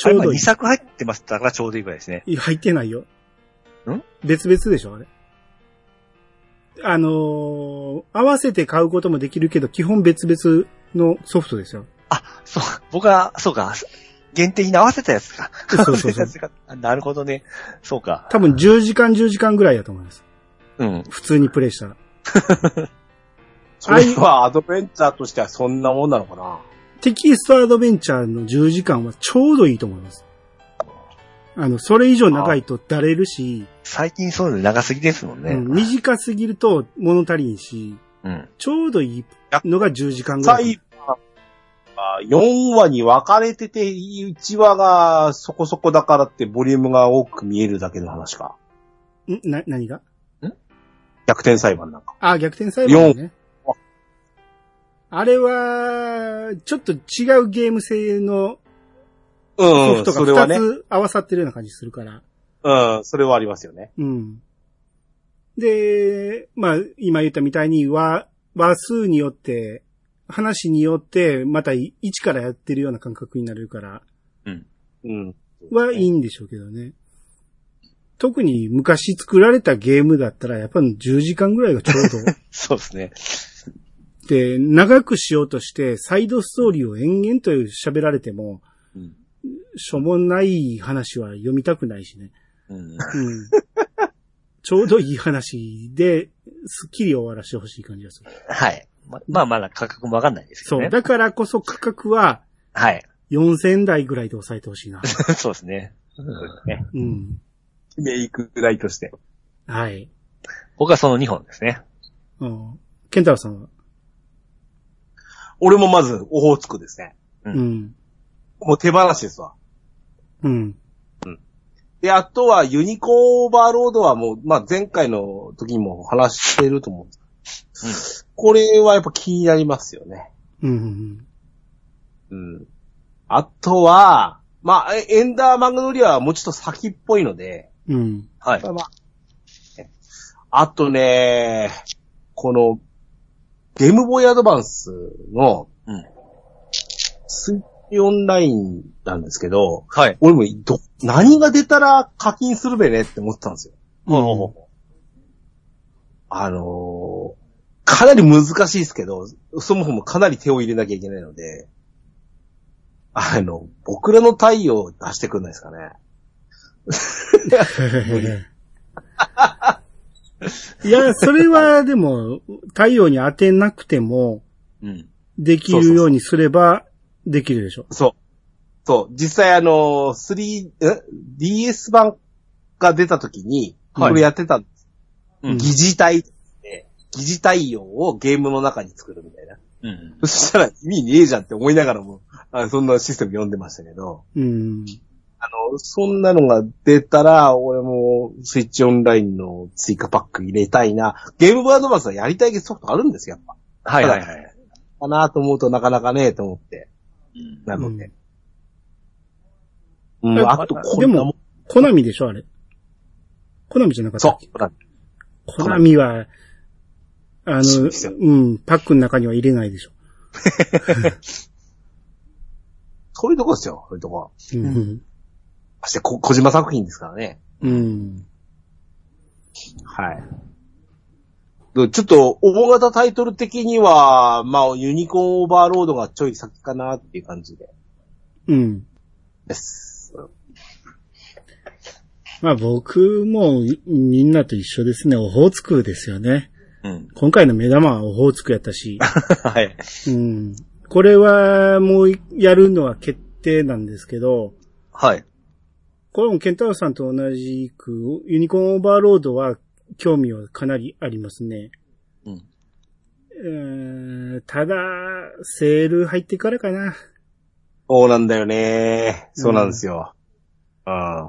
ちょうどいい。作入ってましたからちょうどいいぐらいですね。いや入ってないよ。ん？別々でしょあれ。あのー合わせて買うこともできるけど、基本別々のソフトですよ。あ、そう、僕は、そうか、限定に合わせたやつか。そうそうそう合わせたやつかあなるほどね。そうか。多分10時間10時間ぐらいだと思います。うん。普通にプレイしたら。*laughs* それはアドベンチャーとしてはそんなもんなのかな？テキストアドベンチャーの10時間はちょうどいいと思います。あの、それ以上長いとだれるし、最近そういうの長すぎですもんね。うん短すぎると物足りんし、うん。ちょうどいいのが10時間ぐらい。最後は、4話に分かれてて、1話がそこそこだからってボリュームが多く見えるだけの話か。ん？な、何が？逆転裁判なんか。あ、逆転裁判ね。あれは、ちょっと違うゲーム性のソうん、フト。が2つ合わさってるような感じするから。うん、それはありますよね。うん。で、まあ、今言ったみたいに話、話数によって、話によって、また一からやってるような感覚になれるから、うん。はいいんでしょうけどね。特に昔作られたゲームだったら、やっぱり10時間ぐらいがちょうど。*laughs* そうですね。で、長くしようとして、サイドストーリーを延々と喋られても、うん。しょうもない話は読みたくないしね。うん。うん。ちょうどいい話で、スッキリ終わらせてほしい感じがする。はい。ま、まあまだ価格もわかんないですけそう。どね。だからこそ価格ははい。4000台ぐらいで抑えてほしいな。*laughs* そうですね。そうですねうん。メイクぐらいとして。はい。僕はその2本ですね。うん。ケンタロウさんは？俺もまず、オホーツクですね。ううんん。もう手放しですわ。うん。で、あとはユニコーンオーバーロードはもう、まあ、前回の時にも話してると思うんです。これはやっぱ気になりますよね。うん。うん。あとは、まあ、えエンダーマグノリアはもうちょっと先っぽいので、うん。はいま。ああとね、この、ゲームボーイアドバンスのうん。スイッチオンラインなんですけど、はい。俺もど、何が出たら課金するべねって思ってたんですよ。ほうほうほあのーかなり難しいですけど、そもそもかなり手を入れなきゃいけないので、あの、僕らの太陽を出してくんないですかね。*laughs* *laughs* *laughs* いや、それはでも、太陽に当てなくても。できるようにすれば、できるでしょ。そう。そう。実際あのー、3、え ?DS 版が出た時に、はいこれやってたんです。うん疑似体で、疑似太陽をゲームの中に作るみたいな。うん。そしたら意味ねえじゃんって思いながらも、あそんなシステム読んでましたけど、うん。あの、そんなのが出たら、俺もスイッチオンラインの追加パック入れたいな。ゲームボーイアドバンスはやりたいソフトあるんですよ、やっぱ。はいはいはい。かなと思うとなかなかねえと思って。うんなので。うん、えあと、こでもコナミでしょ、あれ。コナミじゃなかったそう。ほらコナミは、あの、うん、パックの中には入れないでしょ。*laughs* そういうとこですよ、そういうとこ。うん。まして、こ、小島作品ですからね。うん。はい。でちょっと、大型タイトル的には、まあ、ユニコーンオーバーロードがちょい先かなっていう感じで。うん。です。まあ僕もみんなと一緒ですね。オホーツクですよね。うん。今回の目玉はオホーツクやったし。*laughs* はい。うん。これはもうやるのは決定なんですけど、はい。これもケンタロウさんと同じく、ユニコーンオーバーロードは興味はかなりありますね。うん。えーただ、セール入ってからかな。そうなんだよね。そうなんですよ。うん。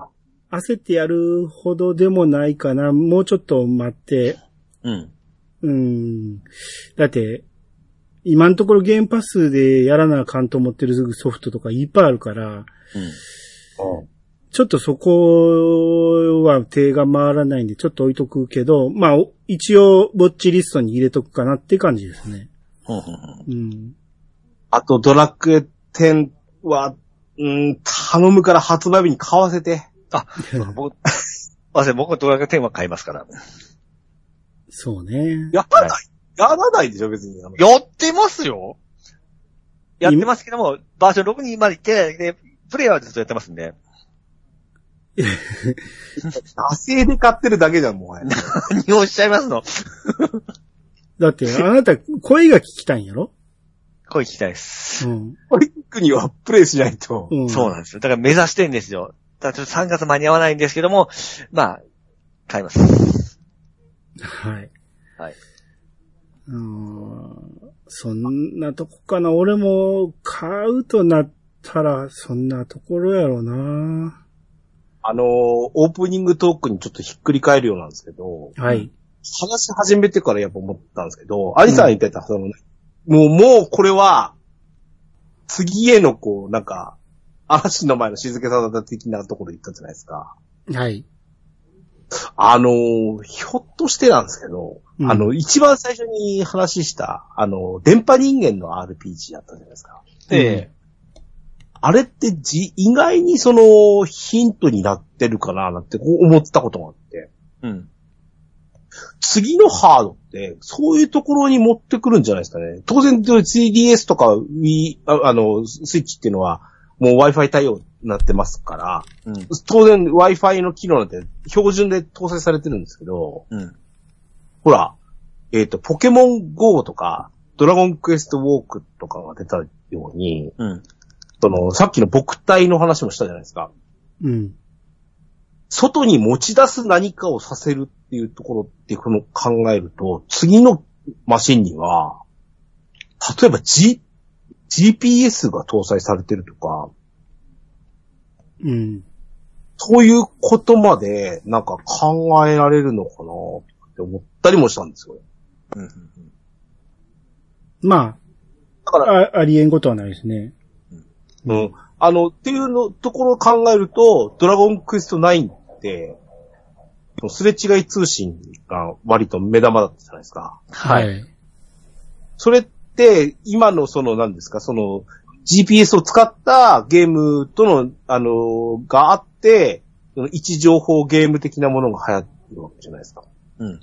焦ってやるほどでもないかな。もうちょっと待って。うん。うん。だって、今のところゲームパスでやらなあかんと思ってるソフトとかいっぱいあるから、うん。ちょっとそこは手が回らないんで、ちょっと置いとくけど、まあ、お一応、ぼっちリストに入れとくかなって感じですね。あと、ドラッグ10は、うん、頼むから発売日に買わせて。あ、僕、あ、せ僕はドラクエ10は買いますから。そうね。やらない、やらないでしょ、別に。やってますよやってますけども、バージョン6にまで行ってないで、プレイはずっとやってますんで。惰性で買ってるだけじゃん、もはや。何をおっしゃいますの？だって、あなた、声が聞きたいんやろ？声聞きたいです。うん。トリックにはプレイしないと。うん。そうなんですよ。だから目指してんですよ。だからちょっと3月間に合わないんですけども、まあ、買います。はい。はい。うーん。そんなとこかな。俺も、買うとなったら、そんなところやろな。あのー、オープニングトークにちょっとひっくり返るようなんですけど、はい。話し始めてからやっぱ思ったんですけど、アリさん言ってた、その、もう、もうこれは、次へのこう、なんか、嵐の前の静けさだ的なところ言ったじゃないですか。はい。あのー、ひょっとしてなんですけど、うんあの、一番最初に話した、あの、電波人間の RPG だったじゃないですか。ええ。あれってじ、意外にその、ヒントになってるかな、なんて思ったことがあって。うん。次のハードって、そういうところに持ってくるんじゃないですかね。当然、3DS とか Wii、ああの、スイッチっていうのは、もう Wi-Fi 対応になってますから、うん。当然 Wi-Fi の機能なんて標準で搭載されてるんですけど、うん。ほら、えっ、と、ポケモン GO とか、ドラゴンクエストウォークとかが出たように、うん。その、さっきの僕体の話もしたじゃないですか。うん。外に持ち出す何かをさせるっていうところってこの考えると、次のマシンには、例えば G、GPS が搭載されてるとか、うん。そういうことまでなんか考えられるのかなって思ったりもしたんですよ。うん。まだから、あ、あありえんことはないですね。うん。あの、っていうの、ところを考えると、ドラゴンクエスト9って、すれ違い通信が割と目玉だったじゃないですか。はい。。それって、今のその何ですか、その GPS を使ったゲームとの、あの、があって、位置情報ゲーム的なものが流行ってるわけじゃないですか。うん。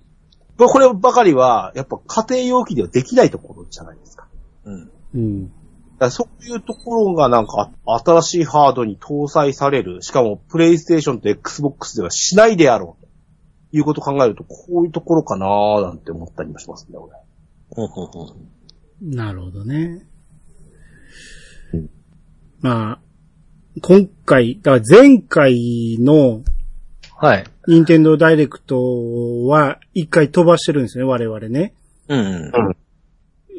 こればかりは、やっぱ家庭用機ではできないところじゃないですか。うん。うん。だそういうところがなんか新しいハードに搭載される、しかもプレイステーションと Xbox ではしないであろうということを考えると、こういうところかなーなんて思ったりもしますね、俺。ほうほうほう。なるほどねうん。まあ、今回、だから前回のはい。任天堂ダイレクトは一回飛ばしてるんですね、我々ね。うん。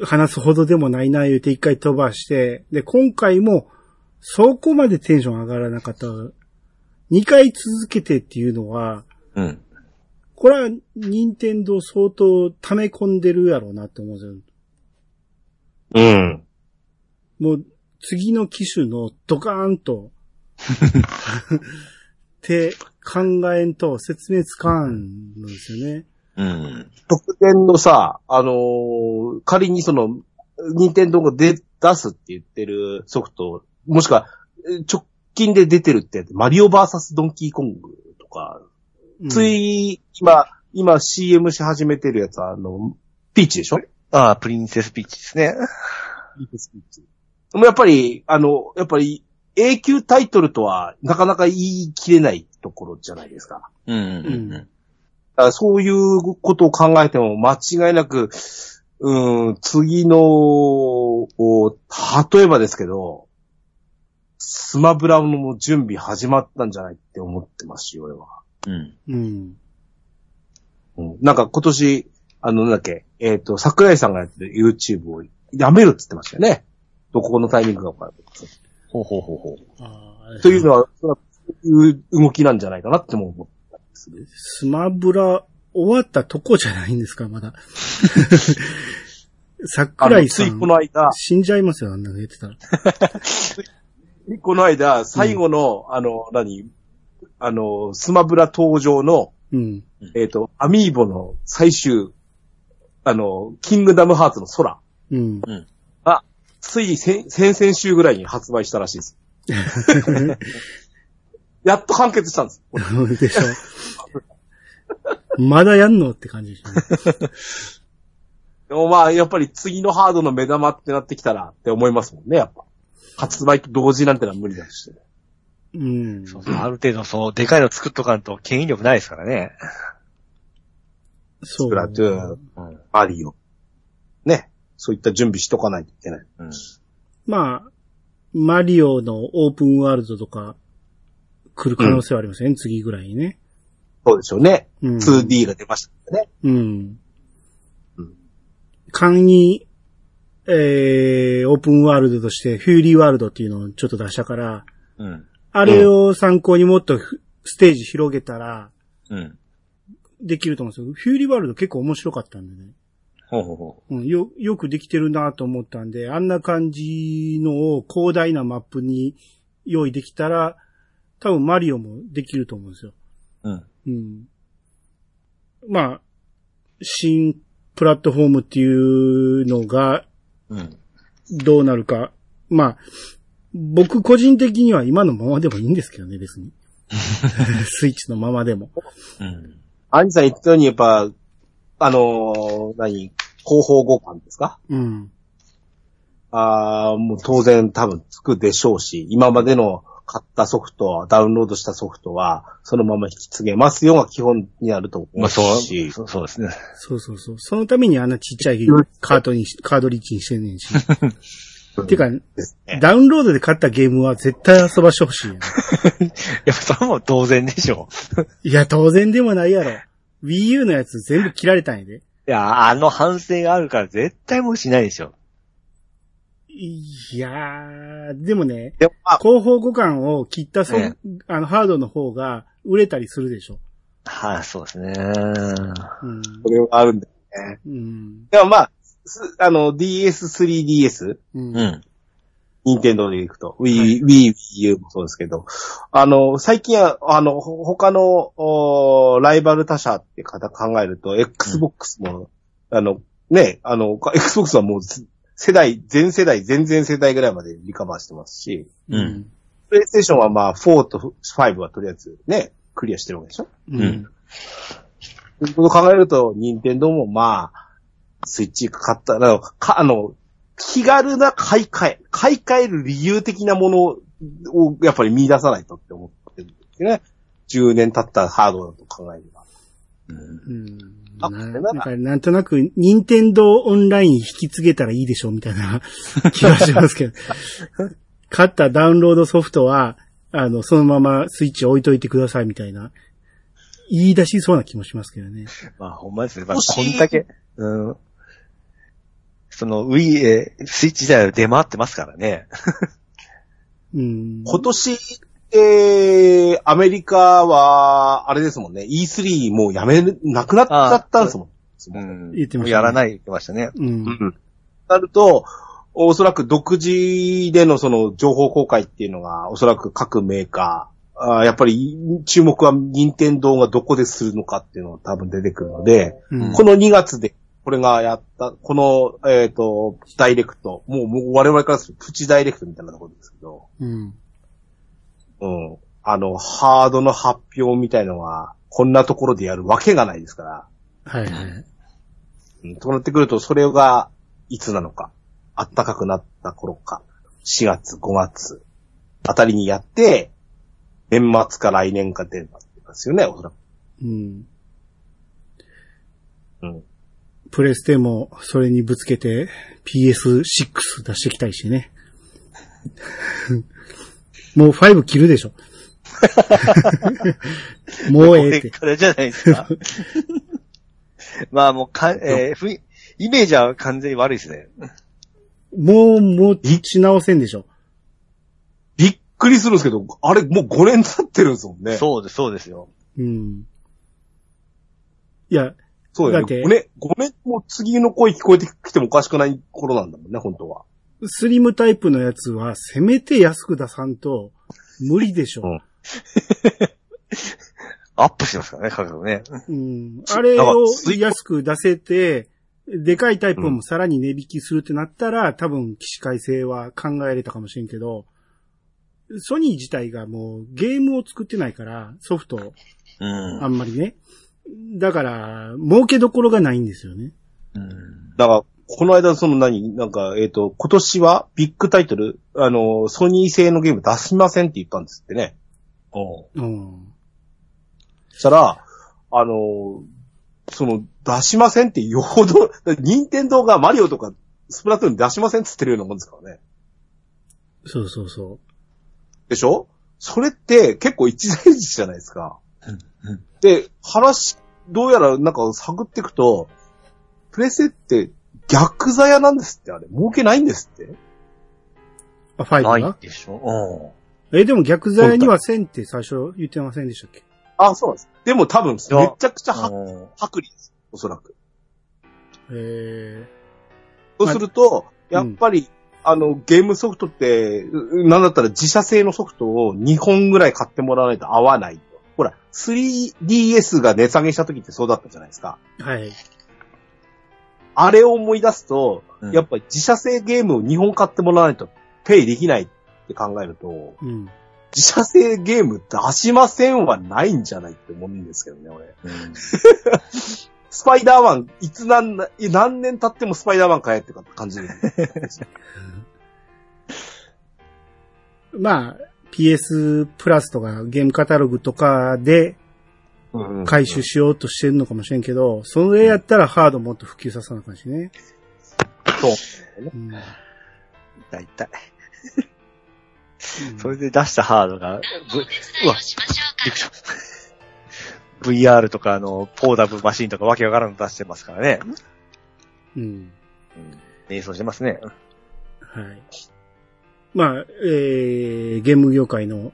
話すほどでもないな言うて一回飛ばして、で、今回もそこまでテンション上がらなかった。二回続けてっていうのは、うん。これは任天堂相当溜め込んでるやろうなって思うんですよ。うん。もう次の機種のドカーンと、*laughs* って考えんと説明つかんのですよね。うん。特典のさ、あのー仮にその、任天堂が出、出すって言ってるソフト、もしくは、え直近で出てるってやつ、マリオバーサスドンキーコングとか、うんつい、今、今 CM し始めてるやつは、あの、ピーチでしょ？ああ、プリンセスピッチですね。ピーチピーチ。でもやっぱり、あの、やっぱり、永久タイトルとは、なかなか言い切れないところじゃないですか。うん。うんだからそういうことを考えても間違いなく、うん、次の、お例えばですけど、スマブラの準備始まったんじゃないって思ってますし、俺は。うん。うん。うん、なんか今年、あの、なんだっけ、えっ、と、桜井さんがやってる YouTube をやめるって言ってましたよね。どこのタイミングが分からないほうほうほうほう。あーというのは、そういう動きなんじゃないかなっても思スマブラ終わったとこじゃないんですか、まだ。*laughs* 桜井さんついこ、の間、死んじゃいますよ、あんなの言ってたら。*laughs* この間、最後の、あの、何？あの、スマブラ登場の、うん。えっ、と、アミーボの最終、あの、キングダムハーツの空。うん。つい先、先々週ぐらいに発売したらしいです。*laughs* やっと完結したんです。*laughs* でしょ。まだやんのって感じでね。でもまあ、やっぱり次のハードの目玉ってなってきたらって思いますもんね、やっぱ。発売と同時なんてのは無理だし。うん。そうそう。ある程度、そう、でかいの作っとかんと、権威力ないですからね。そう。スプラトゥーン、うん。マリオ。ね。そういった準備しとかないといけない。うん。まあ、マリオのオープンワールドとか来る可能性はありますね、次ぐらいにね。そうでしょうね。うん。2D が出ましたね。うんうん。簡に、えー、オープンワールドとしてフューリーワールドっていうのをちょっと出したから、うん。あれを参考にもっとふステージ広げたら、うん。できると思うんですよ。フューリーワールド結構面白かったんでね。ほうほうほうん、よ、よくできてるなと思ったんで、あんな感じのを広大なマップに用意できたら、多分マリオもできると思うんですよ。う。うん。うん。まあ、新プラットフォームっていうのがうん。どうなるか。まあ、僕個人的には今のままでもいいんですけどね、別に。*laughs* スイッチのままでも。うん。アニさん言ったように、やっぱ、あのー何？広報互換ですか？うん。ああ、もう当然多分つくでしょうし、今までの買ったソフト、ダウンロードしたソフトは、そのまま引き継げますよが基本になると思うまあそう、し、そうですね。そうそうそう。そのためにあんなちっちゃいカートにし、カードリッジにしてんねんし。*laughs* てか、ね。ダウンロードで買ったゲームは絶対遊ばしてほしい。*laughs* いや、それも当然でしょ *laughs* いや、当然でもないやろ。Wii U のやつ全部切られたんやで。いや、あの反省があるから絶対もうしないでしょ。いやー、でもね、広報互換を切ったソフ、ねあの、ハードの方が売れたりするでしょ。はい、そうですね。うん。それはあるんだよね。うん。でもまあ、すあの、DS、3DS、うん。うん。任天堂で行くと、Wii、Wii、Wii U もそうですけど、あの、最近は、あの、ほ他の、おライバル他社って方考えると、Xbox も、あの、ね、あの、Xbox はもう、世代、全世代、全然世代ぐらいまでリカバーしてますし、うんプレイステーションはまあ、4と5はとりあえずね、クリアしてるわけでしょ？うん。うんということを考えると、任天堂もまあ、スイッチ買ったら、か、あの、気軽な買い替え、買い替える理由的なものをやっぱり見出さないとって思ってるんですよね。10年経ったハードだと考えれば。うん。あなこれなんか、なんとなく、任天堂オンライン引き継げたらいいでしょ、みたいな *laughs* 気がしますけど。買ったダウンロードソフトは、あの、そのままスイッチ置いといてください、みたいな。言い出しそうな気もしますけどね。まあ、ほんまですね。まあ、こんだけ、うん。その、Wii、えースイッチ自体は出回ってますからね。うん。今年、えー、アメリカは、あれですもんね、E3 もうやめる、なくなっちゃったんですもん。うん。言ってましたねやらない言ってましたね。うん。うんなると、おそらく独自でのその情報公開っていうのが、おそらく各メーカー、あーやっぱり注目は任天堂がどこでするのかっていうのが多分出てくるので、うんこの2月でこれがやった、この、えっ、と、ダイレクト、もうもう我々からするとプチダイレクトみたいなところですけど、うん。うん。あの、ハードの発表みたいのは、こんなところでやるわけがないですから、はいはい。うん、となってくると、それが、いつなのか、暖かくなった頃か、4月、5月、あたりにやって、年末か来年か出ますよね、おそらく。うん。うん。プレステもそれにぶつけて PS6 出してきたいしね。もう5切るでしょ。*laughs* もうええってこれ。からじゃないですか。まあもうか、えーふいイメージは完全に悪いですね。もう、もう、し直せんでしょ。びっくりするんですけど、あれ、もう5年経ってるんですもんね。そうです、そうですよ。うん。いや、そうだよね。だって5年、5年も次の声聞こえてきてもおかしくない頃なんだもんね、本当は。スリムタイプのやつは、せめて安く出さんと、無理でしょ。うん *laughs* アップしてますからね、価格ね。うん。あれを安く出せて、でかいタイプもさらに値引きするってなったら、多分起死回生は考えれたかもしれんけど、ソニー自体がもうゲームを作ってないから、ソフトをうん。あんまりね。だから、儲けどころがないんですよね。うんだから、この間、その何、なんか、えっ、と、今年はビッグタイトル、あの、ソニー製のゲーム出しませんって言ったんですってね。おううん。そしたら、あの、その、出しませんってよほど、任天堂がマリオとかスプラトゥーン出しませんって言ってるようなもんですからね。そうそうそでしょ？それって結構一大事じゃないですか。で、話、どうやらなんか探っていくと、プレセって逆座屋なんですって、あれ。儲けないんですって。う。あ、5ないがでしょえ、でも逆座にはせんって最初言ってませんでしたっけ？あ、そうなんです。でも多分、めちゃくちゃは、うん。うん薄利です。おそらく。えそうすると、やっぱり、あの、ゲームソフトって、うなんだったら自社製のソフトを2本ぐらい買ってもらわないと合わないと。ほら、3DS が値下げした時ってそうだったじゃないですか。ー、はい。あれを思い出すと、うんやっぱり自社製ゲームを2本買ってもらわないとペイできないって考えると、うん。自社製ゲーム出しませんはないんじゃないって思うんですけどね、俺。うん *laughs* スパイダーマン、いつなんな、い何年経ってもスパイダーマン買えって感じで。*laughs* まあ、PS プラスとかゲームカタログとかで回収しようとしてるのかもしれんけど、それやったらハードもっと普及させなあかんしね。そう。うん。大体。それで出したハードが、ぶうわ、びっくりした VR とかあの、ポーダブルマシンとかわけわからんの出してますからね。うん。うん。迷走してますね。はい。まあ、えー、ゲーム業界の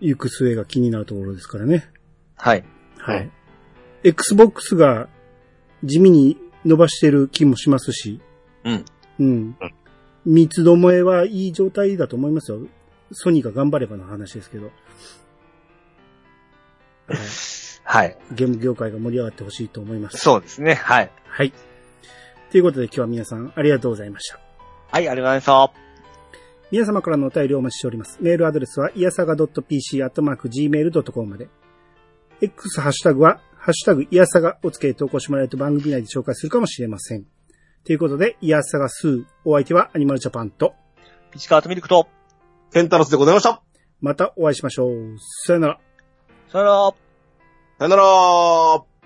行く末が気になるところですからね。はい。はい。Xbox が地味に伸ばしてる気もしますし、うん。うん。三つどもえはいい状態だと思いますよ。ソニーが頑張ればの話ですけど。はいはい。ゲーム業界が盛り上がってほしいと思います。そうですね。はい。はい。ということで今日は皆さんありがとうございました。はい、ありがとうございました。皆様からのお便りをお待ちしております。メールアドレスは、いやさが .pc.gmail.com まで。X ハッシュタグは、ハッシュタグ、いやさがをつけて投稿してもらえると番組内で紹介するかもしれません。ということで、いやさがスー、お相手はアニマルジャパンと、ピチカートミルクと、ケンタロスでございました。またお会いしましょう。さよなら。さよなら。さよなら